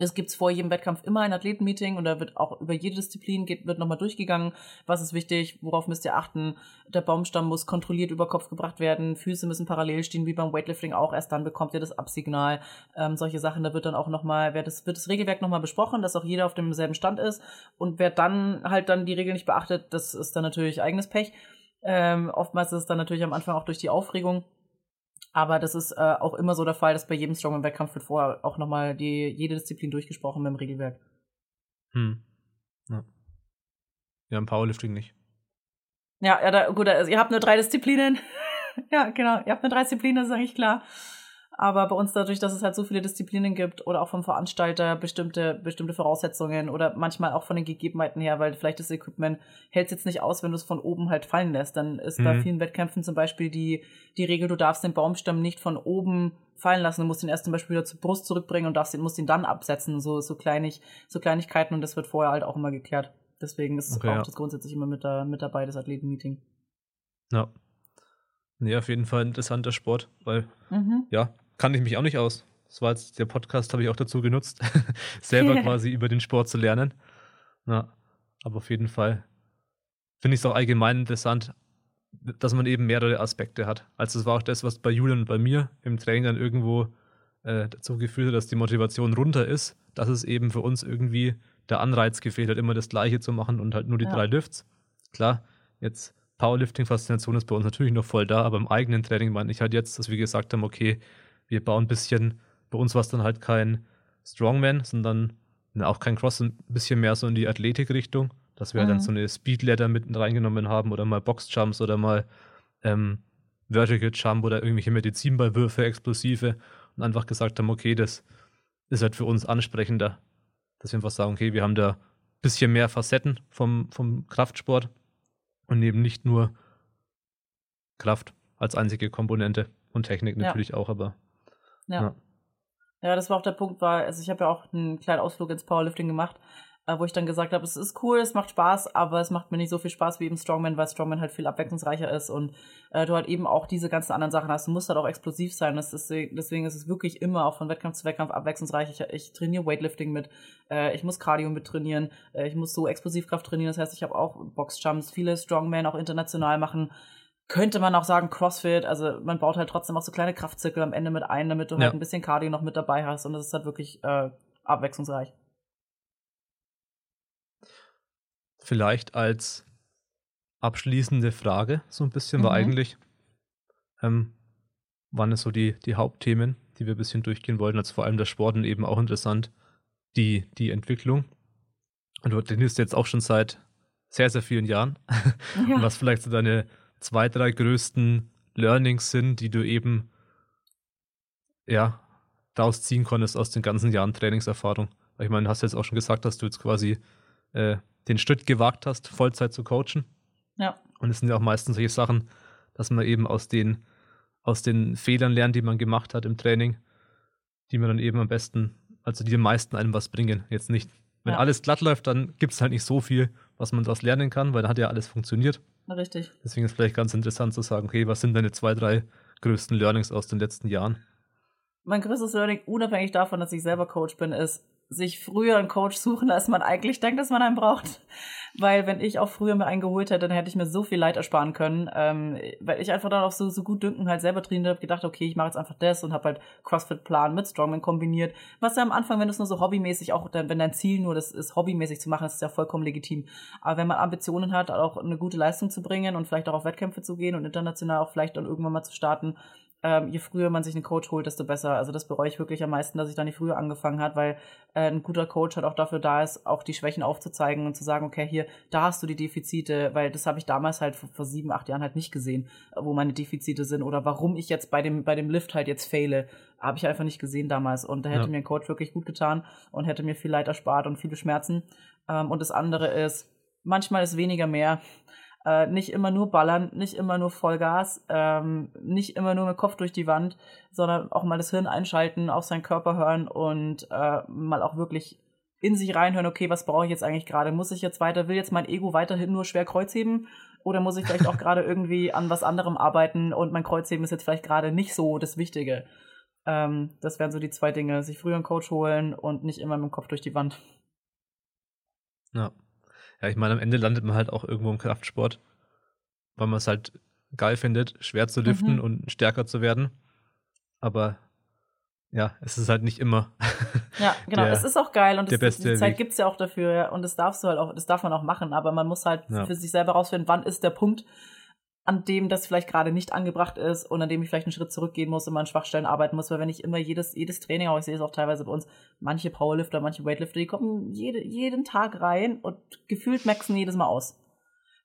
Es gibt vor jedem Wettkampf immer ein Athletenmeeting und da wird auch über jede Disziplin geht, wird nochmal durchgegangen, was ist wichtig, worauf müsst ihr achten. Der Baumstamm muss kontrolliert über Kopf gebracht werden, Füße müssen parallel stehen, wie beim Weightlifting auch, erst dann bekommt ihr das Absignal. Ähm, solche Sachen, da wird dann auch nochmal, wird das, wird das Regelwerk nochmal besprochen, dass auch jeder auf demselben Stand ist. Und wer dann halt dann die Regeln nicht beachtet, das ist dann natürlich eigenes Pech. Ähm, oftmals ist es dann natürlich am Anfang auch durch die Aufregung. Aber das ist äh, auch immer so der Fall, dass bei jedem Strongman-Wettkampf wird vorher auch nochmal die, jede Disziplin durchgesprochen mit dem Regelwerk. Hm. Ja. ja, im Powerlifting nicht. Ja, ja, da, gut, also ihr habt nur drei Disziplinen. ja, genau, ihr habt nur drei Disziplinen, das ist eigentlich klar. Aber bei uns dadurch, dass es halt so viele Disziplinen gibt oder auch vom Veranstalter bestimmte, bestimmte Voraussetzungen oder manchmal auch von den Gegebenheiten her, weil vielleicht das Equipment hält es jetzt nicht aus, wenn du es von oben halt fallen lässt. Dann ist mhm. bei vielen Wettkämpfen zum Beispiel die, die Regel, du darfst den Baumstamm nicht von oben fallen lassen. Du musst ihn erst zum Beispiel wieder zur Brust zurückbringen und darfst ihn, musst ihn dann absetzen. So, so, kleinig, so Kleinigkeiten und das wird vorher halt auch immer geklärt. Deswegen ist okay, auch ja. das grundsätzlich immer mit, da, mit dabei, das Athletenmeeting. Ja. Nee, auf jeden Fall ein interessanter Sport, weil, mhm. ja, kann ich mich auch nicht aus. Das war jetzt der Podcast, habe ich auch dazu genutzt, selber quasi über den Sport zu lernen. Ja, aber auf jeden Fall finde ich es auch allgemein interessant, dass man eben mehrere Aspekte hat. Also das war auch das, was bei Julian und bei mir im Training dann irgendwo äh, dazu geführt hat, dass die Motivation runter ist, dass es eben für uns irgendwie der Anreiz gefehlt hat, immer das Gleiche zu machen und halt nur die ja. drei Lifts. Klar, jetzt Powerlifting-Faszination ist bei uns natürlich noch voll da, aber im eigenen Training meine ich halt jetzt, dass wir gesagt haben, okay, wir bauen ein bisschen, bei uns war es dann halt kein Strongman, sondern ne, auch kein Cross, ein bisschen mehr so in die Athletik-Richtung, dass wir mhm. halt dann mhm. so eine Speed-Ladder mit reingenommen haben oder mal Box-Jumps oder mal ähm, Vertical Jump oder irgendwelche Medizinballwürfe, Explosive und einfach gesagt haben, okay, das ist halt für uns ansprechender, dass wir einfach sagen, okay, wir haben da ein bisschen mehr Facetten vom, vom Kraftsport und eben nicht nur Kraft als einzige Komponente und Technik natürlich ja. auch, aber ja. ja. Ja, das war auch der Punkt, weil, also ich habe ja auch einen kleinen Ausflug ins Powerlifting gemacht, äh, wo ich dann gesagt habe, es ist cool, es macht Spaß, aber es macht mir nicht so viel Spaß wie im Strongman, weil Strongman halt viel abwechslungsreicher ist und äh, du halt eben auch diese ganzen anderen Sachen hast. Du musst halt auch explosiv sein. Das ist, deswegen ist es wirklich immer auch von Wettkampf zu Wettkampf abwechslungsreich. Ich, ich trainiere Weightlifting mit, äh, ich muss Cardio mit trainieren, äh, ich muss so Explosivkraft trainieren. Das heißt, ich habe auch Boxjumps, viele Strongman auch international machen könnte man auch sagen Crossfit, also man baut halt trotzdem auch so kleine Kraftzirkel am Ende mit ein, damit du halt ja. halt ein bisschen Cardio noch mit dabei hast und das ist halt wirklich äh, abwechslungsreich. Vielleicht als abschließende Frage so ein bisschen mhm. war eigentlich, ähm, waren es so die, die Hauptthemen, die wir ein bisschen durchgehen wollten, als vor allem der Sport und eben auch interessant, die, die Entwicklung. Und du trainierst jetzt auch schon seit sehr, sehr vielen Jahren. Ja. Und was vielleicht so deine zwei, drei größten Learnings sind, die du eben ja daraus ziehen konntest aus den ganzen Jahren Trainingserfahrung? Ich meine, du hast jetzt auch schon gesagt, dass du jetzt quasi äh, den Schritt gewagt hast, Vollzeit zu coachen. Ja. Und es sind ja auch meistens solche Sachen, dass man eben aus den, aus den Fehlern lernt, die man gemacht hat im Training, die man dann eben am besten, also die am meisten einem was bringen. Jetzt nicht, wenn ja. alles glatt läuft, dann gibt es halt nicht so viel, was man daraus lernen kann, weil dann hat ja alles funktioniert. Richtig. Deswegen ist es vielleicht ganz interessant zu sagen, okay, was sind deine zwei, drei größten Learnings aus den letzten Jahren? Mein größtes Learning, unabhängig davon, dass ich selber Coach bin, ist, sich früher einen Coach suchen, als man eigentlich denkt, dass man einen braucht. Weil wenn ich auch früher mir einen geholt hätte, dann hätte ich mir so viel Leid ersparen können. Ähm, weil ich einfach darauf so, so gut dünken halt selber trainiert habe, gedacht, okay, ich mache jetzt einfach das und habe halt CrossFit-Plan mit Strongman kombiniert. Was ja am Anfang, wenn du es nur so hobbymäßig, auch wenn dein Ziel nur das ist, hobbymäßig zu machen, ist ja vollkommen legitim. Aber wenn man Ambitionen hat, auch eine gute Leistung zu bringen und vielleicht auch auf Wettkämpfe zu gehen und international auch vielleicht dann irgendwann mal zu starten, ähm, je früher man sich einen Coach holt, desto besser. Also das bereue ich wirklich am meisten, dass ich da nicht früher angefangen hat, weil äh, ein guter Coach halt auch dafür da ist, auch die Schwächen aufzuzeigen und zu sagen, okay, hier, da hast du die Defizite, weil das habe ich damals halt vor, vor, sieben, acht Jahren halt nicht gesehen, wo meine Defizite sind oder warum ich jetzt bei dem, bei dem Lift halt jetzt fehle, habe ich einfach nicht gesehen damals. Und da hätte ja. mir ein Coach wirklich gut getan und hätte mir viel Leid erspart und viele Schmerzen. Ähm, und das andere ist, manchmal ist weniger mehr. Äh, nicht immer nur ballern, nicht immer nur Vollgas, ähm, nicht immer nur mit Kopf durch die Wand, sondern auch mal das Hirn einschalten, auf seinen Körper hören und äh, mal auch wirklich in sich reinhören, okay, was brauche ich jetzt eigentlich gerade? Muss ich jetzt weiter, will jetzt mein Ego weiterhin nur schwer Kreuzheben? Oder muss ich vielleicht auch gerade irgendwie an was anderem arbeiten und mein Kreuzheben ist jetzt vielleicht gerade nicht so das Wichtige? Ähm, das wären so die zwei Dinge, sich früher einen Coach holen und nicht immer mit dem Kopf durch die Wand. Ja. Ja, ich meine, am Ende landet man halt auch irgendwo im Kraftsport, weil man es halt geil findet, schwer zu liften mhm. und stärker zu werden. Aber ja, es ist halt nicht immer. Ja, genau. Der, es ist auch geil und es, die Zeit gibt es ja auch dafür ja, und das darfst du halt auch, das darf man auch machen, aber man muss halt ja. für sich selber rausfinden, wann ist der Punkt, an dem das vielleicht gerade nicht angebracht ist und an dem ich vielleicht einen Schritt zurückgehen muss und an Schwachstellen arbeiten muss, weil wenn ich immer jedes, jedes Training, auch ich sehe es auch teilweise bei uns, manche Powerlifter, manche Weightlifter, die kommen jede, jeden Tag rein und gefühlt maxen jedes Mal aus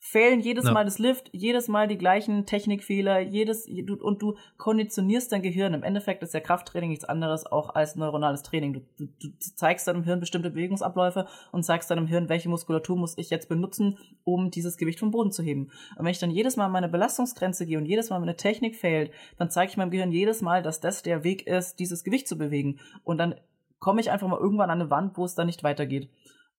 fehlen jedes ja. Mal das Lift, jedes Mal die gleichen Technikfehler, jedes und du konditionierst dein Gehirn. Im Endeffekt ist ja Krafttraining nichts anderes auch als neuronales Training. Du, du, du zeigst deinem Hirn bestimmte Bewegungsabläufe und zeigst deinem Hirn, welche Muskulatur muss ich jetzt benutzen, um dieses Gewicht vom Boden zu heben. Und wenn ich dann jedes Mal meine Belastungsgrenze gehe und jedes Mal meine Technik fehlt, dann zeige ich meinem Gehirn jedes Mal, dass das der Weg ist, dieses Gewicht zu bewegen. Und dann komme ich einfach mal irgendwann an eine Wand, wo es dann nicht weitergeht.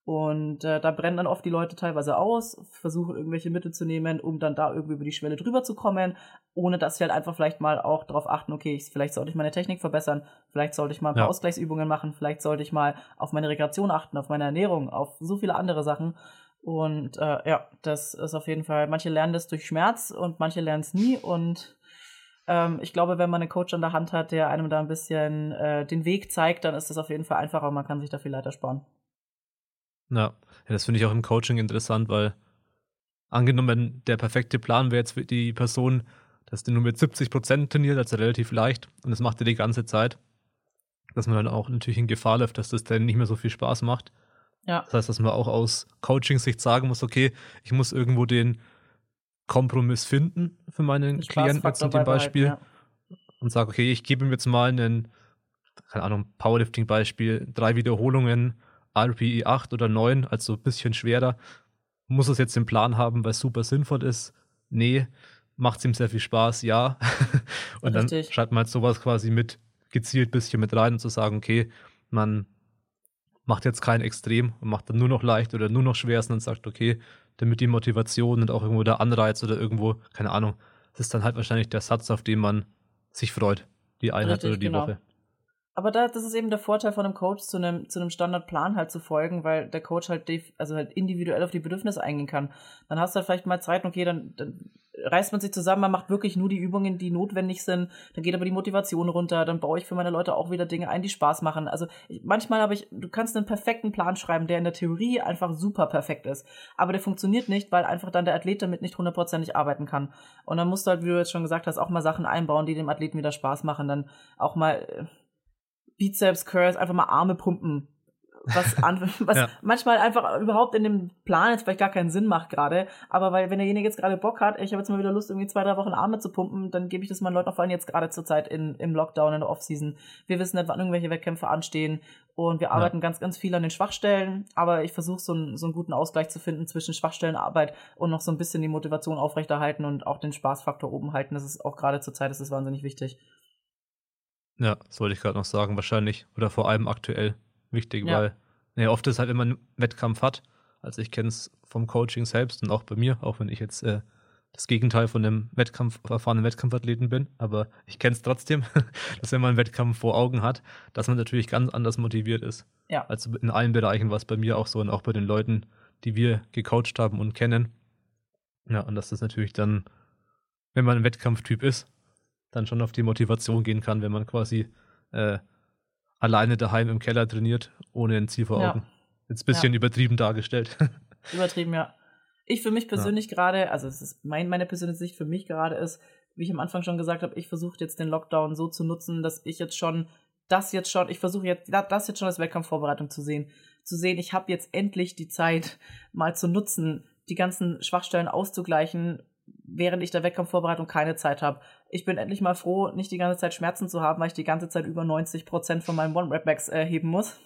Und äh, da brennen dann oft die Leute teilweise aus, versuchen irgendwelche Mittel zu nehmen, um dann da irgendwie über die Schwelle drüber zu kommen, ohne dass sie halt einfach vielleicht mal auch darauf achten, okay, ich, vielleicht sollte ich meine Technik verbessern, vielleicht sollte ich mal ein paar ja. Ausgleichsübungen machen, vielleicht sollte ich mal auf meine Rekreation achten, auf meine Ernährung, auf so viele andere Sachen. Und äh, ja, das ist auf jeden Fall, manche lernen das durch Schmerz und manche lernen es nie. Und ähm, ich glaube, wenn man einen Coach an der Hand hat, der einem da ein bisschen äh, den Weg zeigt, dann ist das auf jeden Fall einfacher und man kann sich da viel leichter sparen. Ja, ja das finde ich auch im Coaching interessant, weil angenommen, der perfekte Plan wäre jetzt für die Person, dass der nur mit 70 Prozent trainiert, also relativ leicht, und das macht er die ganze Zeit, dass man dann auch natürlich in Gefahr läuft, dass das dann nicht mehr so viel Spaß macht. Ja. Das heißt, dass man auch aus Coaching-Sicht sagen muss, okay, ich muss irgendwo den Kompromiss finden für meinen Klienten jetzt in dem Beispiel ja. und sage, okay, ich gebe ihm jetzt mal einen, keine Ahnung, Powerlifting-Beispiel, drei Wiederholungen RPE 8 oder 9, also ein bisschen schwerer. Muss es jetzt den Plan haben, weil es super sinnvoll ist? Nee. Macht es ihm sehr viel Spaß? Ja. und Richtig. dann schreibt man halt sowas quasi mit, gezielt ein bisschen mit rein und zu sagen, okay, man macht jetzt kein Extrem und macht dann nur noch leicht oder nur noch schwer und dann sagt, okay, damit die Motivation und auch irgendwo der Anreiz oder irgendwo, keine Ahnung, das ist dann halt wahrscheinlich der Satz, auf den man sich freut, die Einheit Richtig, oder die genau. Woche. Aber da, das ist eben der Vorteil von einem Coach, zu einem, zu einem Standardplan halt zu folgen, weil der Coach halt, also halt individuell auf die Bedürfnisse eingehen kann. Dann hast du halt vielleicht mal Zeit, okay, dann, dann reißt man sich zusammen, man macht wirklich nur die Übungen, die notwendig sind, dann geht aber die Motivation runter, dann baue ich für meine Leute auch wieder Dinge ein, die Spaß machen. Also ich, manchmal habe ich, du kannst einen perfekten Plan schreiben, der in der Theorie einfach super perfekt ist, aber der funktioniert nicht, weil einfach dann der Athlet damit nicht hundertprozentig arbeiten kann. Und dann musst du halt, wie du jetzt schon gesagt hast, auch mal Sachen einbauen, die dem Athleten wieder Spaß machen, dann auch mal äh, Bizeps Curls, einfach mal Arme pumpen. Was, an, was ja. manchmal einfach überhaupt in dem Plan jetzt vielleicht gar keinen Sinn macht gerade. Aber weil, wenn derjenige jetzt gerade Bock hat, ich habe jetzt mal wieder Lust, irgendwie zwei, drei Wochen Arme zu pumpen, dann gebe ich das meinen Leuten auch vor allem jetzt gerade zur Zeit in, im Lockdown, in der Offseason. Wir wissen nicht, wann irgendwelche Wettkämpfe anstehen. Und wir arbeiten ja. ganz, ganz viel an den Schwachstellen. Aber ich versuche so, einen so einen guten Ausgleich zu finden zwischen Schwachstellenarbeit und noch so ein bisschen die Motivation aufrechterhalten und auch den Spaßfaktor oben halten. Das ist auch gerade zur Zeit, das ist wahnsinnig wichtig. Ja, das wollte ich gerade noch sagen, wahrscheinlich. Oder vor allem aktuell wichtig, ja. weil nee, oft ist halt, wenn man einen Wettkampf hat, also ich kenne es vom Coaching selbst und auch bei mir, auch wenn ich jetzt äh, das Gegenteil von einem Wettkampf, erfahrenen Wettkampfathleten bin, aber ich kenne es trotzdem, dass wenn man einen Wettkampf vor Augen hat, dass man natürlich ganz anders motiviert ist. Ja. Also in allen Bereichen war es bei mir auch so und auch bei den Leuten, die wir gecoacht haben und kennen. Ja, und dass das natürlich dann, wenn man ein Wettkampftyp ist, dann schon auf die Motivation gehen kann, wenn man quasi äh, alleine daheim im Keller trainiert, ohne ein Ziel vor Augen. Ja. Jetzt ein bisschen ja. übertrieben dargestellt. Übertrieben, ja. Ich für mich persönlich ja. gerade, also es ist mein, meine persönliche Sicht für mich gerade ist, wie ich am Anfang schon gesagt habe, ich versuche jetzt den Lockdown so zu nutzen, dass ich jetzt schon das jetzt schon, ich versuche jetzt das jetzt schon als Wettkampfvorbereitung zu sehen, zu sehen, ich habe jetzt endlich die Zeit mal zu nutzen, die ganzen Schwachstellen auszugleichen, während ich der Wettkampfvorbereitung keine Zeit habe. Ich bin endlich mal froh, nicht die ganze Zeit Schmerzen zu haben, weil ich die ganze Zeit über 90 Prozent von meinen One-Rep-Backs äh, muss.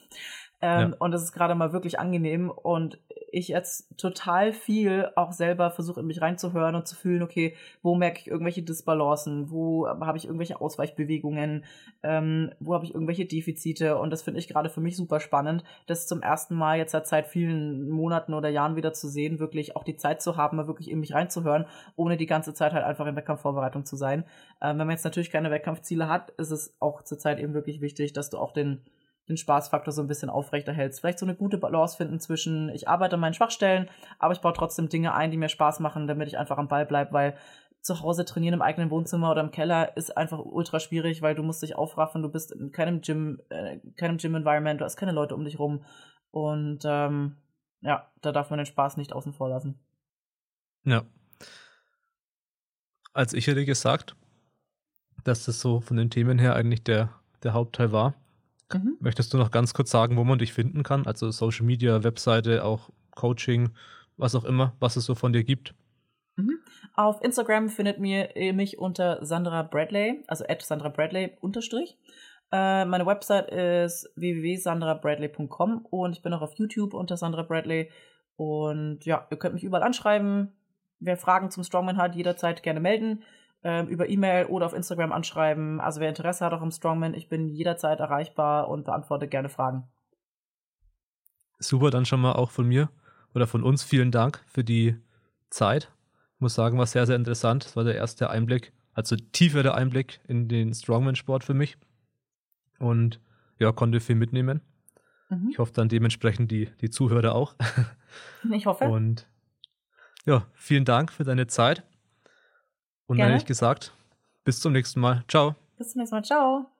Ähm, ja. Und das ist gerade mal wirklich angenehm. Und ich jetzt total viel auch selber versuche, in mich reinzuhören und zu fühlen, okay, wo merke ich irgendwelche Disbalancen, wo habe ich irgendwelche Ausweichbewegungen, ähm, wo habe ich irgendwelche Defizite. Und das finde ich gerade für mich super spannend, das zum ersten Mal jetzt seit vielen Monaten oder Jahren wieder zu sehen, wirklich auch die Zeit zu haben, mal wirklich in mich reinzuhören, ohne die ganze Zeit halt einfach in Wettkampfvorbereitung zu sein. Ähm, wenn man jetzt natürlich keine Wettkampfziele hat, ist es auch zurzeit eben wirklich wichtig, dass du auch den den Spaßfaktor so ein bisschen aufrechterhältst. Vielleicht so eine gute Balance finden zwischen, ich arbeite an meinen Schwachstellen, aber ich baue trotzdem Dinge ein, die mir Spaß machen, damit ich einfach am Ball bleibe, weil zu Hause trainieren im eigenen Wohnzimmer oder im Keller ist einfach ultra schwierig, weil du musst dich aufraffen, du bist in keinem Gym, äh, keinem Gym-Environment, du hast keine Leute um dich rum und ähm, ja, da darf man den Spaß nicht außen vor lassen. Ja. Also ich hätte gesagt, dass das so von den Themen her eigentlich der, der Hauptteil war. Mhm. Möchtest du noch ganz kurz sagen, wo man dich finden kann? Also Social Media, Webseite, auch Coaching, was auch immer, was es so von dir gibt? Mhm. Auf Instagram findet ihr mich unter Sandra Bradley, also at Sandra Bradley unterstrich. Äh, meine Website ist www.sandrabradley.com und ich bin auch auf YouTube unter Sandra Bradley. Und ja, ihr könnt mich überall anschreiben. Wer Fragen zum Strongman hat, jederzeit gerne melden. Ähm, über E-Mail oder auf Instagram anschreiben. Also wer Interesse hat auch im Strongman, ich bin jederzeit erreichbar und beantworte gerne Fragen. Super, dann schon mal auch von mir oder von uns vielen Dank für die Zeit. Ich muss sagen, war sehr, sehr interessant. Das war der erste Einblick, also tiefer der Einblick in den Strongman-Sport für mich. Und ja, konnte viel mitnehmen. Mhm. Ich hoffe dann dementsprechend die, die Zuhörer auch. Ich hoffe. Und ja, vielen Dank für deine Zeit. Und Gerne. dann hätte ich gesagt, bis zum nächsten Mal. Ciao. Bis zum nächsten Mal. Ciao.